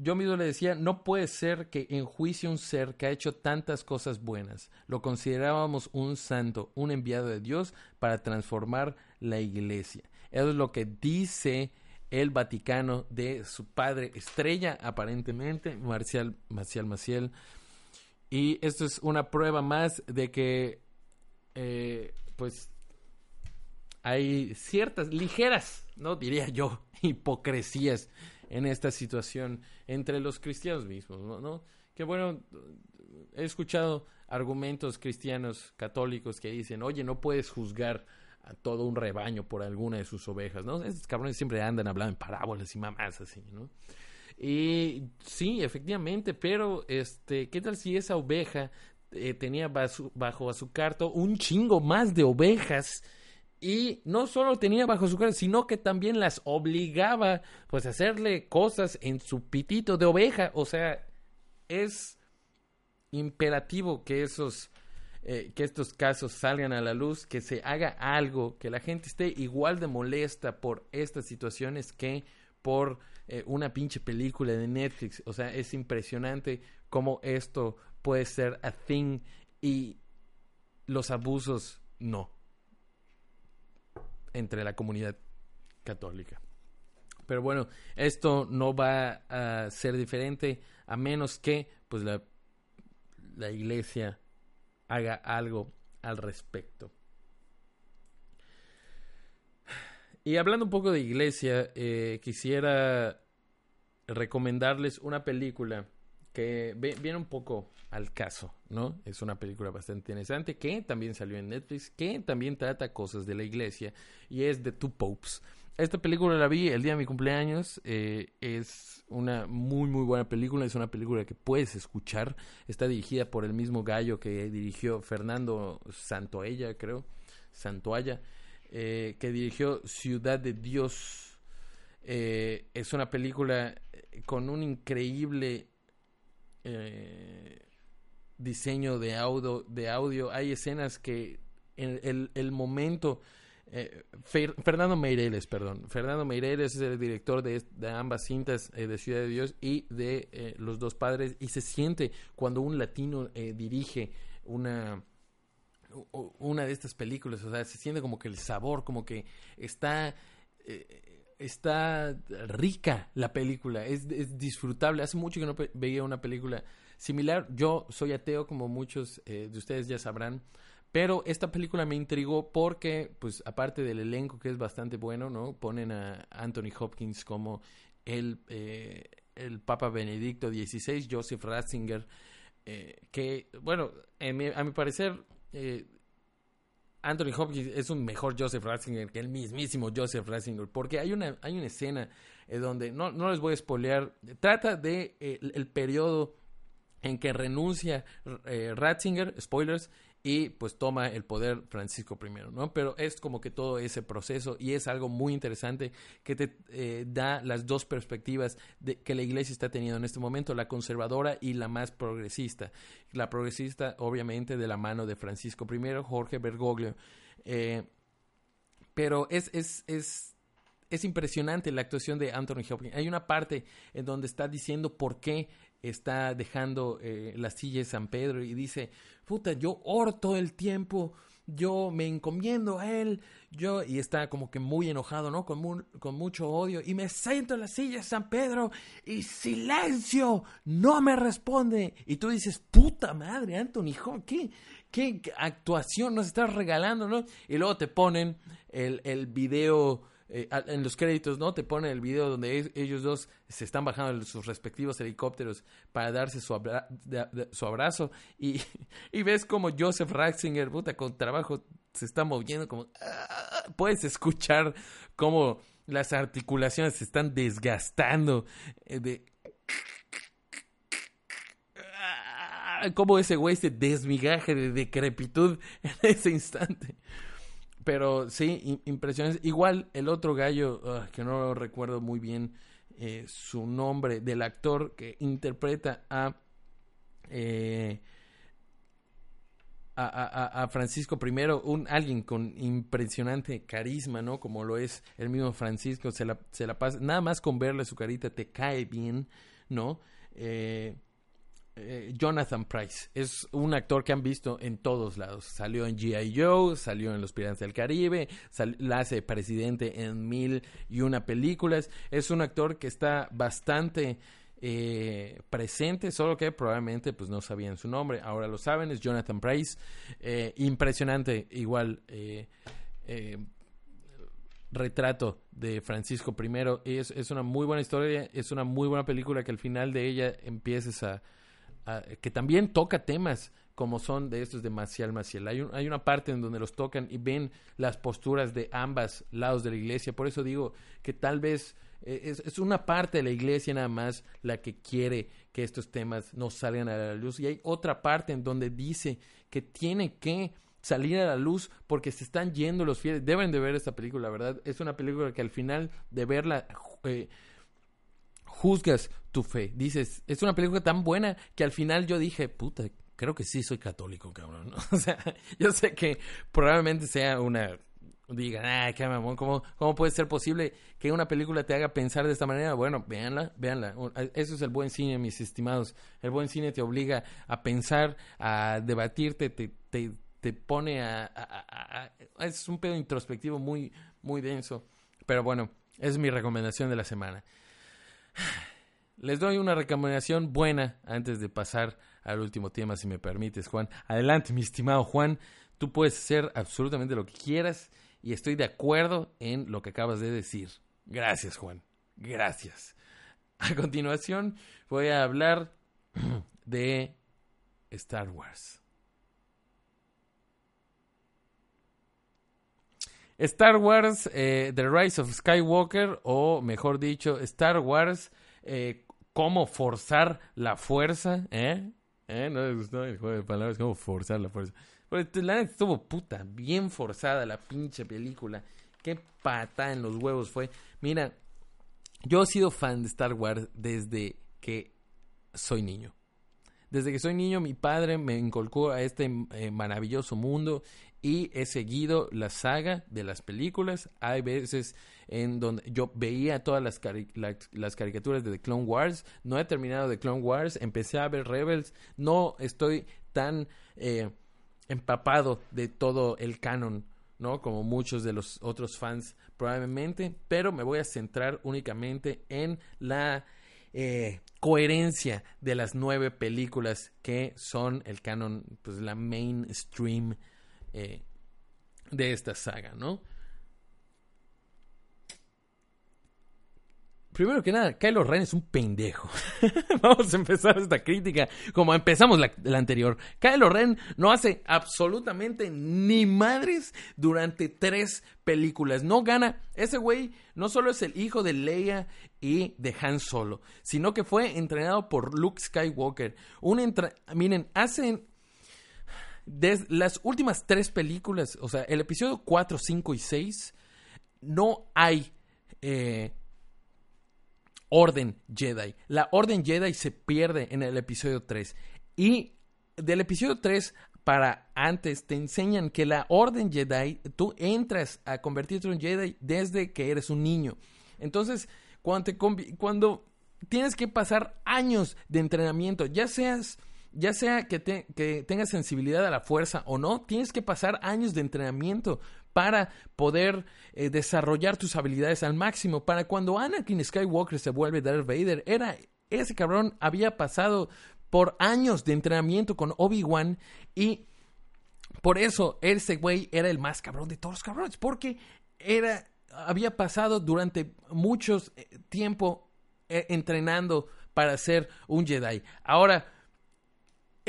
Yo mismo le decía, no puede ser que enjuicie un ser que ha hecho tantas cosas buenas. Lo considerábamos un santo, un enviado de Dios para transformar la iglesia. Eso es lo que dice el Vaticano de su padre estrella, aparentemente, Marcial, Marcial Maciel. Y esto es una prueba más de que, eh, pues, hay ciertas, ligeras, no diría yo, hipocresías en esta situación entre los cristianos mismos, ¿no? Que bueno, he escuchado argumentos cristianos católicos que dicen, oye, no puedes juzgar a todo un rebaño por alguna de sus ovejas, ¿no? Estos cabrones siempre andan hablando en parábolas y mamás así, ¿no? Y sí, efectivamente, pero este, ¿qué tal si esa oveja eh, tenía bajo, bajo a su carto un chingo más de ovejas y no solo tenía bajo su cara, sino que también las obligaba pues a hacerle cosas en su pitito de oveja. O sea, es imperativo que esos eh, que estos casos salgan a la luz, que se haga algo, que la gente esté igual de molesta por estas situaciones que por eh, una pinche película de Netflix. O sea, es impresionante cómo esto puede ser a thing y los abusos no entre la comunidad católica. Pero bueno, esto no va a ser diferente a menos que pues la, la iglesia haga algo al respecto. Y hablando un poco de iglesia, eh, quisiera recomendarles una película que viene un poco al caso, ¿no? Es una película bastante interesante que también salió en Netflix, que también trata cosas de la iglesia y es The Two Popes. Esta película la vi el día de mi cumpleaños, eh, es una muy muy buena película, es una película que puedes escuchar, está dirigida por el mismo gallo que dirigió Fernando Santoella, creo, Santoalla, eh, que dirigió Ciudad de Dios. Eh, es una película con un increíble eh, diseño de audio, de audio. Hay escenas que en el, el momento... Eh, Fernando Meireles, perdón. Fernando Meireles es el director de, ambas cintas eh, de Ciudad de Dios y de Los Dos Padres y se siente cuando un latino dirige una una de estas películas, o sea, se siente como que el sabor, como que está está rica la película, es, es disfrutable. Hace mucho que no veía una película similar. Yo soy ateo, como muchos eh, de ustedes ya sabrán. Pero esta película me intrigó porque, pues, aparte del elenco que es bastante bueno, ¿no? Ponen a Anthony Hopkins como el, eh, el Papa Benedicto XVI, Joseph Ratzinger, eh, que, bueno, a mi parecer, eh, Anthony Hopkins es un mejor Joseph Ratzinger que el mismísimo Joseph Ratzinger, porque hay una, hay una escena donde, no, no les voy a spoilear, trata de el periodo en que renuncia Ratzinger, spoilers, y pues toma el poder Francisco I, ¿no? Pero es como que todo ese proceso y es algo muy interesante que te eh, da las dos perspectivas de, que la iglesia está teniendo en este momento, la conservadora y la más progresista. La progresista, obviamente, de la mano de Francisco I, Jorge Bergoglio. Eh, pero es, es, es, es impresionante la actuación de Anthony Hopkins. Hay una parte en donde está diciendo por qué está dejando eh, la silla de San Pedro y dice, puta, yo oro todo el tiempo, yo me encomiendo a él, yo, y está como que muy enojado, ¿no? Con, con mucho odio, y me siento en la silla de San Pedro, y silencio, no me responde. Y tú dices, puta madre, Anthony, ¿qué, qué actuación nos estás regalando, ¿no? Y luego te ponen el, el video eh, en los créditos, ¿no? Te pone el video donde ellos dos se están bajando sus respectivos helicópteros para darse su, su abrazo y, y, ves como Joseph Ratzinger, puta, con trabajo se está moviendo como... Ah, puedes escuchar cómo las articulaciones se están desgastando eh, de... Ah, cómo ese güey se desmigaje de decrepitud en ese instante. Pero sí, impresionante. Igual el otro gallo, ah, que no recuerdo muy bien eh, su nombre, del actor que interpreta a, eh, a, a, Francisco I, un alguien con impresionante carisma, ¿no? Como lo es el mismo Francisco, se la, se la pasa, nada más con verle su carita te cae bien, ¿no? Eh, eh, Jonathan Price. Es un actor que han visto en todos lados. Salió en G.I. Joe, salió en Los Piratas del Caribe, la hace presidente en mil y una películas. Es un actor que está bastante eh, presente, solo que probablemente pues no sabían su nombre. Ahora lo saben, es Jonathan Price. Eh, impresionante, igual. retrato de Francisco I es, es una muy buena historia, es una muy buena película que al final de ella empieces a, que también toca temas como son de estos de Maciel Maciel. Hay, hay una parte en donde los tocan y ven las posturas de ambas lados de la iglesia. Por eso digo que tal vez eh, es, es, una parte de la iglesia nada más la que quiere que estos temas no salgan a la luz. Y hay otra parte en donde dice que tiene que salir a la luz porque se están yendo los fieles. Deben de ver esta película, ¿verdad? Es una película que al final de verla... Eh, juzgas tu fe. Dices, es una película tan buena que al final yo dije, puta, creo que sí soy católico, cabrón. O sea, yo sé que probablemente sea una... Digan, ah, qué mamón, ¿cómo, ¿cómo puede ser posible que una película te haga pensar de esta manera? Bueno, véanla, véanla. Eso es el buen cine, mis estimados. El buen cine te obliga a pensar, a debatirte, te, te, te pone a, a, a, Es un pedo introspectivo muy, muy denso. Pero bueno, es mi recomendación de la semana. Les doy una recomendación buena antes de pasar al último tema, si me permites, Juan. Adelante, mi estimado Juan. Tú puedes hacer absolutamente lo que quieras y estoy de acuerdo en lo que acabas de decir. Gracias, Juan. Gracias. A continuación, voy a hablar de Star Wars. Star Wars, eh, The Rise of Skywalker, o mejor dicho, Star Wars, eh, cómo forzar la fuerza, ¿eh? ¿Eh? No les gustó el juego de palabras, cómo forzar la fuerza. Pues la neta estuvo puta, bien forzada la pinche película. Qué pata en los huevos fue. Mira, yo he sido fan de Star Wars desde que soy niño. Desde que soy niño, mi padre me inculcó a este eh, maravilloso mundo y he seguido la saga de las películas. Hay veces en donde yo veía todas las, las caricaturas de The Clone Wars. No he terminado The Clone Wars. Empecé a ver Rebels. No estoy tan eh, empapado de todo el canon, ¿no? Como muchos de los otros fans probablemente. Pero me voy a centrar únicamente en la eh, coherencia de las nueve películas que son el canon, pues la mainstream eh, de esta saga, ¿no? Primero que nada, Kylo Ren es un pendejo. Vamos a empezar esta crítica como empezamos la, anterior. Kylo Ren no hace absolutamente ni madres durante tres películas. No gana. Ese güey no solo es el hijo de Leia y de Han Solo, sino que fue entrenado por Luke Skywalker. Un entra Miren, hacen desde las últimas tres películas, o sea, el episodio 4, 5 y 6, no hay eh, orden Jedi. La orden Jedi se pierde en el episodio 3. Y del episodio 3 para antes te enseñan que la orden Jedi, tú entras a convertirte en Jedi desde que eres un niño. Entonces, cuando, te cuando tienes que pasar años de entrenamiento, ya seas ya sea que, te, que, tengas sensibilidad a la fuerza o no, tienes que pasar años de entrenamiento para poder eh, desarrollar tus habilidades al máximo. Para cuando Anakin Skywalker se vuelve Darth Vader, era ese cabrón había pasado por años de entrenamiento con Obi-Wan y por eso ese güey era el más cabrón de todos los cabrones, porque era había pasado durante mucho eh, tiempo eh, entrenando para ser un Jedi. Ahora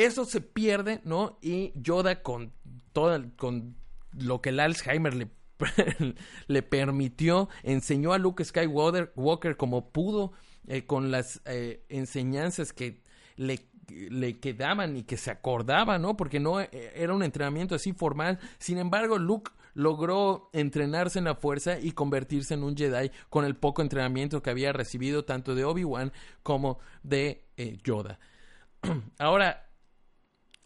eso se pierde, ¿no? Y Yoda con todo con lo que el Alzheimer le, le permitió, enseñó a Luke Skywalker Walker como pudo, eh, con las eh, enseñanzas que le, le quedaban y que se acordaba, ¿no? Porque no eh, era un entrenamiento así formal. Sin embargo, Luke logró entrenarse en la fuerza y convertirse en un Jedi con el poco entrenamiento que había recibido tanto de Obi-Wan como de Yoda. Ahora,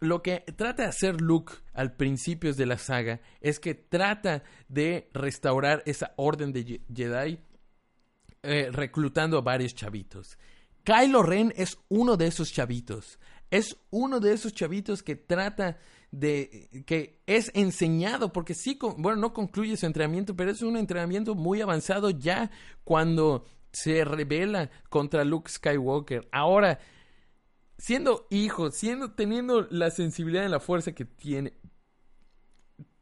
lo que trata de hacer Luke al principio de la saga es que trata de restaurar esa orden de Jedi eh, reclutando a varios chavitos. Kylo Ren es uno de esos chavitos. Es uno de esos chavitos que trata de que es enseñado porque sí, bueno, no concluye su entrenamiento, pero es un entrenamiento muy avanzado ya cuando se revela contra Luke Skywalker. Ahora, siendo hijo, siendo, teniendo la sensibilidad en la fuerza que tiene,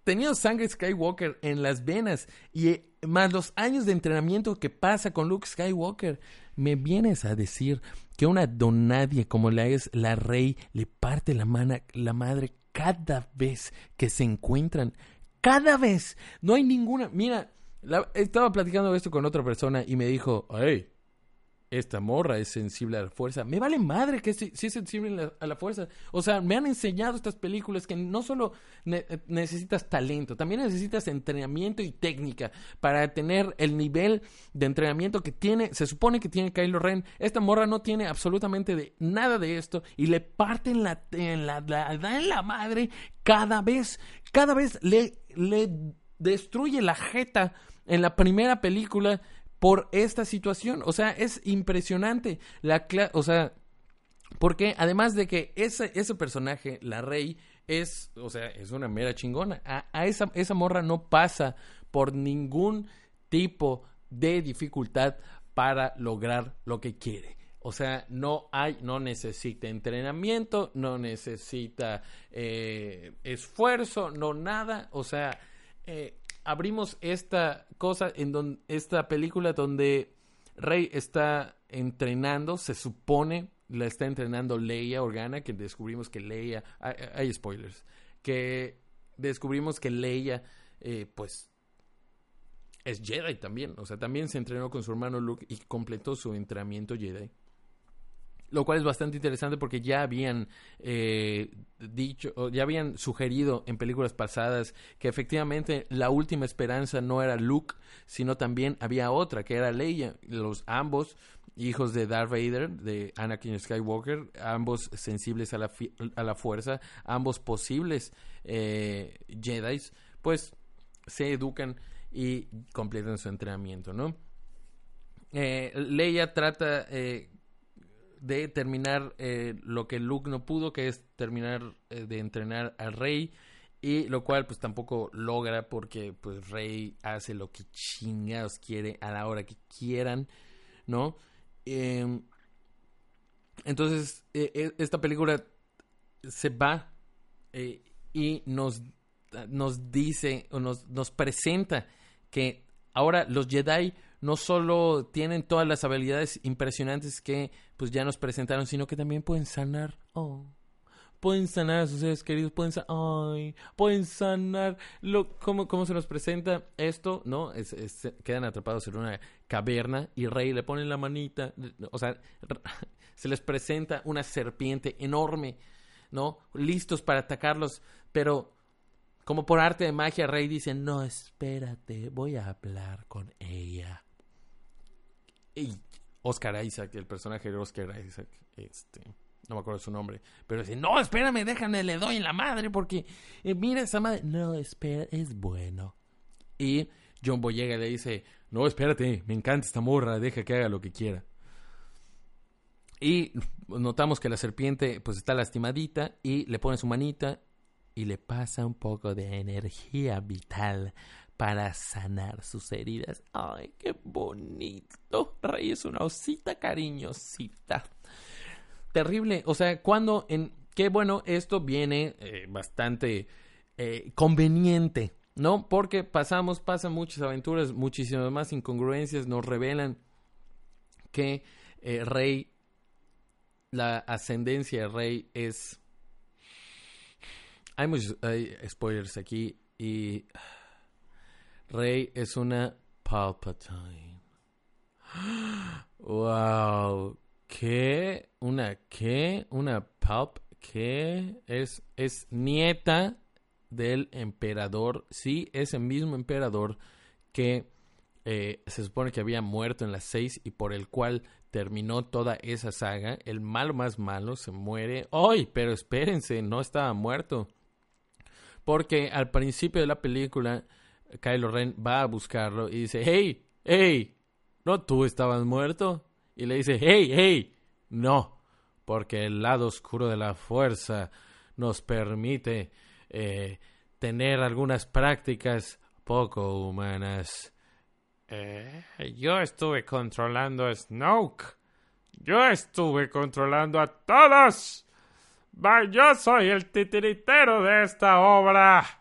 teniendo sangre Skywalker en las venas y eh, más los años de entrenamiento que pasa con Luke Skywalker, me vienes a decir que una donadie como la es la rey le parte la, mano, la madre cada vez que se encuentran. Cada vez. No hay ninguna. Mira, estaba platicando esto con otra persona y me dijo, hey, esta morra es sensible a la fuerza. Me vale madre que sí, es sensible a la fuerza. O sea, me han enseñado estas películas que no solo necesitas talento, también necesitas entrenamiento y técnica para tener el nivel de entrenamiento que tiene, se supone que tiene Kylo Ren. Esta morra no tiene absolutamente de, nada de esto y le parten la, en la, la, en la madre cada vez, cada vez le, le destruye la jeta en la primera película por esta situación. O sea, es impresionante. La o sea, porque además de que ese, ese personaje, la rey, es, o sea, es una mera chingona. A, esa, esa morra no pasa por ningún tipo de dificultad para lograr lo que quiere. O sea, no hay, no necesita entrenamiento, no necesita eh, esfuerzo, no nada. O sea, eh, abrimos esta cosa en donde esta película donde Rey está entrenando, se supone la está entrenando Leia Organa, que descubrimos que Leia, hay, spoilers, que descubrimos que Leia, eh, pues, es Jedi también, o sea, también se entrenó con su hermano Luke y completó su entrenamiento Jedi lo cual es bastante interesante porque ya habían eh, dicho, ya habían sugerido en películas pasadas que efectivamente la última esperanza no era Luke, sino también había otra, que era Leia, los ambos hijos de Darth Vader, de Anakin Skywalker, ambos sensibles a la, a la fuerza, ambos posibles eh, Jedi, pues se educan y completan su entrenamiento, ¿no? Eh, Leia trata de terminar eh, lo que Luke no pudo, que es terminar eh, de entrenar al rey. Y lo cual pues tampoco logra porque pues Rey hace lo que chingados quiere a la hora que quieran, ¿no? Em, Entonces, eh, eh, esta película se va eh, y nos, nos dice o nos, nos presenta que ahora los Jedi no solo tienen todas las habilidades impresionantes que pues ya nos presentaron, sino que también pueden sanar. Oh. Pueden sanar a sus seres queridos, pueden sanar, pueden sanar. Lo, ¿cómo, ¿Cómo se nos presenta esto? ¿No? Es- quedan atrapados en una caverna y Rey le pone la manita. O sea, se les presenta una serpiente enorme, ¿no? Listos para atacarlos, pero como por arte de magia, Rey dice, no, espérate, voy a hablar con ella. Oscar Isaac, el personaje de Oscar Isaac, este, no me acuerdo su nombre, pero dice, no, espérame, déjame, le doy la madre, porque eh, mira esa madre, no, espera, es bueno. Y John Boyega le dice, no, espérate, me encanta esta morra, deja que haga lo que quiera. Y notamos que la serpiente pues está lastimadita y le pone su manita y le pasa un poco de energía vital para sanar sus heridas. Ay, qué bonito. Rey es una osita cariñosita. Terrible. O sea, cuando en... Qué bueno, esto viene eh, bastante eh, conveniente, ¿no? Porque pasamos, pasan muchas aventuras, muchísimas más incongruencias, nos revelan que eh, Rey, la ascendencia de Rey es... Hay muchos hay spoilers aquí y Rey es una Palpatine. Wow, ¿qué? ¿Una qué? ¿Una Palp? ¿Qué? Es, es nieta del emperador. Sí, es el mismo emperador que eh, se supone que había muerto en las seis y por el cual terminó toda esa saga. El malo más malo se muere. ¡Ay! Pero espérense, no estaba muerto. Porque al principio de la película, Kylo Ren va a buscarlo y dice, hey, hey, ¿no tú estabas muerto? Y le dice, hey, hey, no, porque el lado oscuro de la fuerza nos permite eh, tener algunas prácticas poco humanas. Eh, yo estuve controlando a Snoke. Yo estuve controlando a todos. Yo soy el titiritero de esta obra.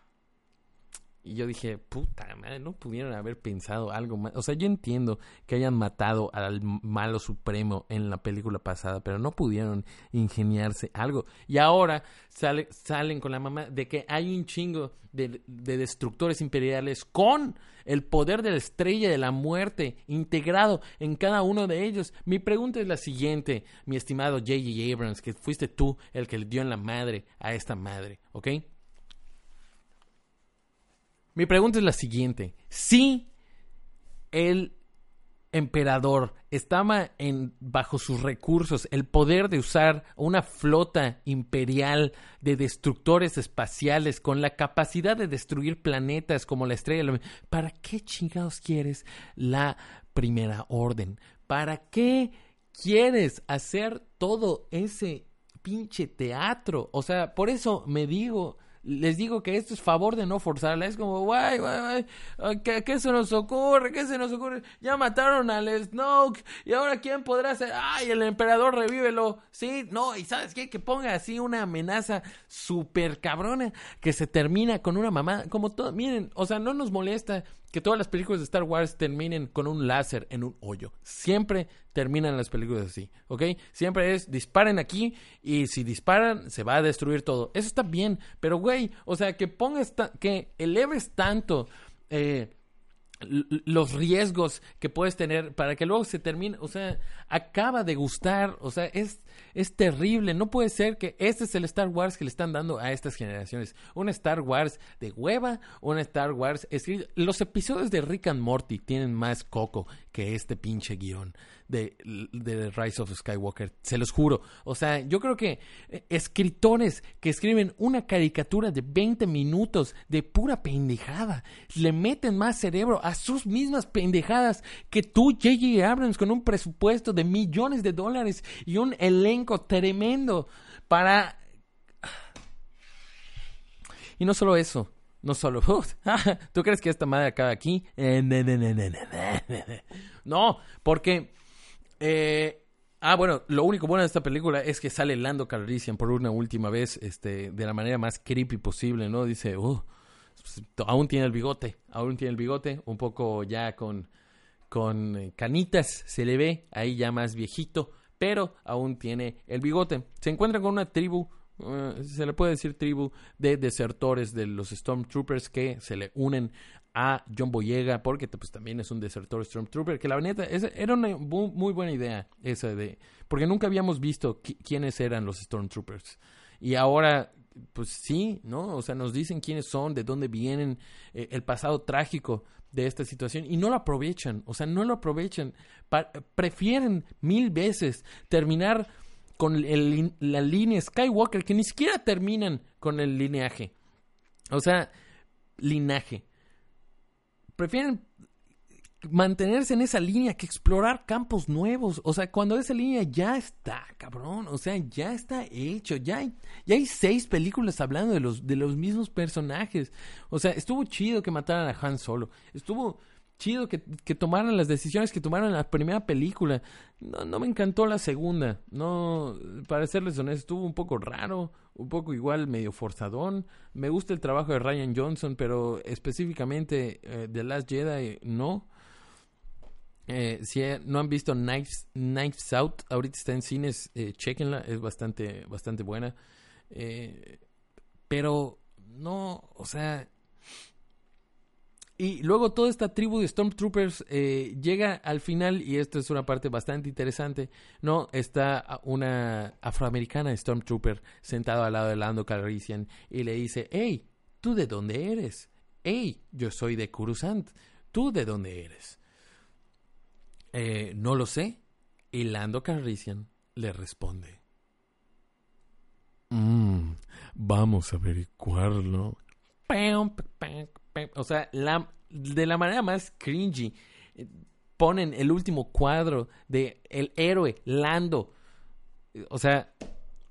Y yo dije, puta madre, no pudieron haber pensado algo más. O sea, yo entiendo que hayan matado al malo supremo en la película pasada, pero no pudieron ingeniarse algo. Y ahora sale, salen con la mamá de que hay un chingo de, de destructores imperiales con el poder de la estrella de la muerte integrado en cada uno de ellos. Mi pregunta es la siguiente, mi estimado J.J. Abrams, que fuiste tú el que le dio en la madre a esta madre, ¿ok? Mi pregunta es la siguiente. Si el emperador estaba en, bajo sus recursos el poder de usar una flota imperial de destructores espaciales con la capacidad de destruir planetas como la estrella, ¿para qué chingados quieres la primera orden? ¿Para qué quieres hacer todo ese pinche teatro? O sea, por eso me digo les digo que esto es favor de no forzarla. Es como, guay, guay, guay, ¿qué, ¿qué, se nos ocurre? ¿Qué se nos ocurre? Ya mataron al Snoke y ahora quién podrá ser, ay, el emperador revívelo. Sí, no, y sabes qué, que ponga así una amenaza súper cabrona que se termina con una mamá, como todo, miren, o sea, no nos molesta que todas las películas de Star Wars terminen con un láser en un hoyo. Siempre terminan las películas así, ¿ok? Siempre es disparen aquí y si disparan se va a destruir todo. Eso está bien, pero güey, o sea, que pongas, que eleves tanto eh, los riesgos que puedes tener para que luego se termine, o sea, acaba de gustar, o sea, es, es terrible, no puede ser que este es el Star Wars que le están dando a estas generaciones, un Star Wars de hueva, un Star Wars escrito, los episodios de Rick and Morty tienen más coco que este pinche guion de, de Rise of Skywalker, se los juro, o sea, yo creo que escritores que escriben una caricatura de 20 minutos de pura pendejada, le meten más cerebro a sus mismas pendejadas que tú, J.J. Abrams, con un presupuesto de millones de dólares y un elenco tremendo para... Y no solo eso, no solo... ¿Tú crees que esta madre acaba aquí? No, porque... Eh, Ah, bueno, lo único bueno de esta película es que sale Lando Calrissian por una última vez, este, de la manera más creepy posible, ¿no? Dice, oh, aún tiene el bigote, aún tiene el bigote, un poco ya con, con eh, canitas, se le ve ahí ya más viejito, pero aún tiene el bigote. Se encuentra con una tribu, eh, se le puede decir tribu de desertores de los Stormtroopers que se le unen a John Boyega, porque pues también es un desertor Stormtrooper, que la neta era una muy buena idea esa de, porque nunca habíamos visto quiénes eran los Stormtroopers. Y ahora, pues sí, ¿no? O sea, nos dicen quiénes son, de dónde vienen, eh, el pasado trágico de esta situación, y no lo aprovechan, o sea, no lo aprovechan, prefieren mil veces terminar con el, la línea Skywalker, que ni siquiera terminan con el lineaje. O sea, linaje prefieren mantenerse en esa línea que explorar campos nuevos. O sea, cuando esa línea ya está, cabrón. O sea, ya está hecho. Ya hay, ya hay seis películas hablando de los, de los mismos personajes. O sea, estuvo chido que mataran a Han Solo. Estuvo chido que, que tomaran las decisiones que tomaron la primera película. No, no me encantó la segunda. No, para serles honesto, estuvo un poco raro un poco igual medio forzadón. Me gusta el trabajo de Ryan Johnson, pero específicamente eh, The Last Jedi no. Eh, si no han visto Knives, Knives Out, ahorita está en cines, eh, chequenla, es bastante, bastante buena. Eh, pero no, o sea, y luego toda esta tribu de Stormtroopers eh, llega al final, y esta es una parte bastante interesante, ¿no? Está una afroamericana Stormtrooper sentada al lado de Lando Calrissian y le dice, hey, ¿tú de dónde eres? Hey, yo soy de Coruscant, ¿tú de dónde eres? Eh, no lo sé. Y Lando Calrissian le responde. Mm, vamos a averiguarlo. O sea, la, de la manera más cringy, eh, ponen el último cuadro de el héroe Lando. O sea,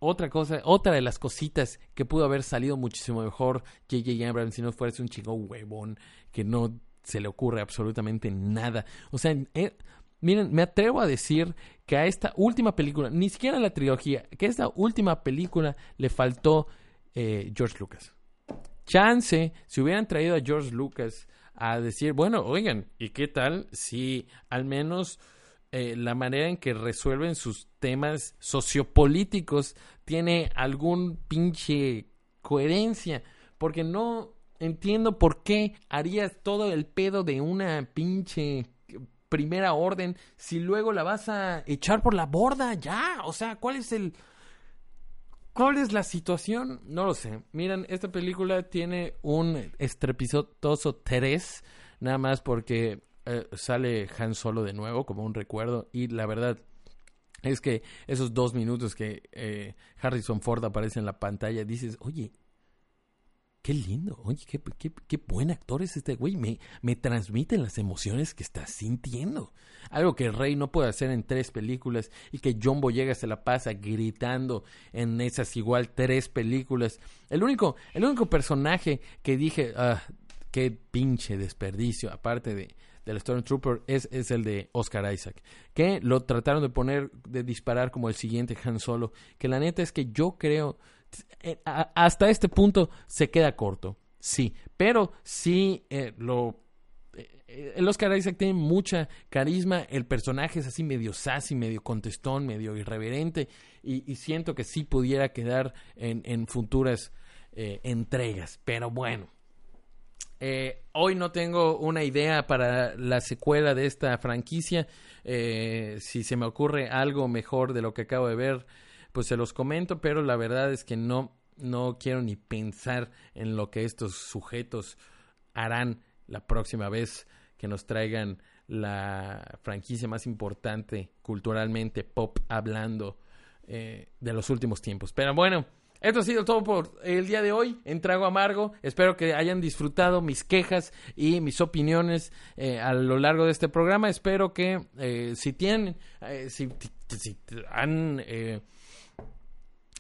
otra cosa, otra de las cositas que pudo haber salido muchísimo mejor J.J. Abrams si no fuese un chico huevón que no se le ocurre absolutamente nada. O sea, eh, miren, me atrevo a decir que a esta última película, ni siquiera la trilogía, que a esta última película le faltó eh, George Lucas. Chance, si hubieran traído a George Lucas a decir, bueno, oigan, ¿y qué tal si al menos eh, la manera en que resuelven sus temas sociopolíticos tiene algún pinche coherencia? Porque no entiendo por qué harías todo el pedo de una pinche primera orden si luego la vas a echar por la borda ya. O sea, ¿cuál es el ¿Cuál es la situación? No lo sé. Miren, esta película tiene un estrepitoso 3, nada más porque eh, sale Han Solo de nuevo como un recuerdo y la verdad es que esos dos minutos que eh, Harrison Ford aparece en la pantalla, dices, oye, Qué lindo, oye, qué, qué, qué, buen actor es este güey. Me, me las emociones que está sintiendo. Algo que Rey no puede hacer en tres películas y que John Boyega se la pasa gritando en esas igual tres películas. El único, el único personaje que dije, ah, qué pinche desperdicio, aparte de, del Stormtrooper, es, es el de Oscar Isaac. Que lo trataron de poner, de disparar como el siguiente Han Solo. Que la neta es que yo creo hasta este punto se queda corto, sí, pero sí eh, lo... Eh, el Oscar Isaac tiene mucha carisma, el personaje es así medio sassy, medio contestón, medio irreverente y, siento que sí pudiera quedar en, futuras entregas, pero bueno. hoy no tengo una idea para la secuela de esta franquicia. si se me ocurre algo mejor de lo que acabo de ver, pues se los comento, pero la verdad es que no, no quiero ni pensar en lo que estos sujetos harán la próxima vez que nos traigan la franquicia más importante culturalmente pop hablando eh, de los últimos tiempos. Pero bueno, esto ha sido todo por el día de hoy en Trago Amargo. Espero que hayan disfrutado mis quejas y mis opiniones eh, a lo largo de este programa. Espero que eh, si tienen, si, si, han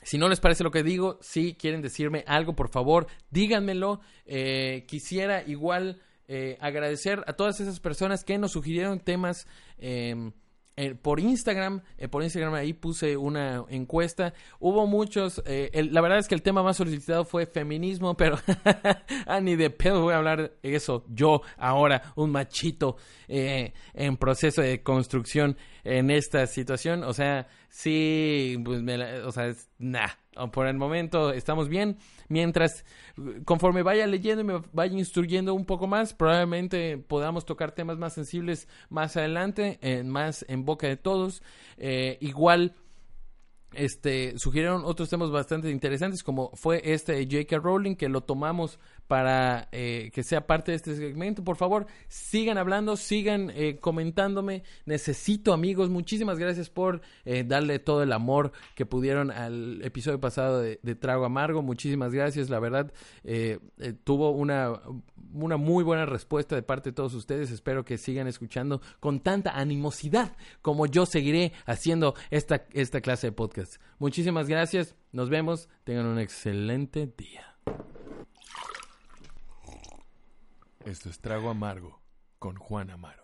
si no les parece lo que digo, si quieren decirme algo, por favor, díganmelo. Eh, quisiera igual eh, agradecer a todas esas personas que nos sugirieron temas em, eh, por Instagram, eh, por Instagram ahí puse una encuesta. Hubo muchos, eh, el- la verdad es que el tema más solicitado fue feminismo, pero ah, ni de pedo voy a hablar eso. Yo ahora, un machito eh, en proceso de construcción en esta situación. O sea, sí, pues, me la- o sea, es, nah. Por el momento estamos bien. Mientras, conforme vaya leyendo y me vaya instruyendo un poco más, probablemente podamos tocar temas más sensibles más adelante, eh, más en boca de todos. Eh, igual, este, sugirieron otros temas bastante interesantes, como fue este de J.K. Rowling, que lo tomamos para eh, que sea parte de este segmento. Por favor, sigan hablando, sigan eh, comentándome. Necesito amigos. Muchísimas gracias por eh, darle todo el amor que pudieron al episodio pasado de, de Trago Amargo. Muchísimas gracias. La verdad, eh, tuvo una, una muy buena respuesta de parte de todos ustedes. Espero que sigan escuchando con tanta animosidad como yo seguiré haciendo esta, esta clase de podcast. Muchísimas gracias. Nos vemos. Tengan un excelente día. Esto es Trago Amargo con Juan Amaro.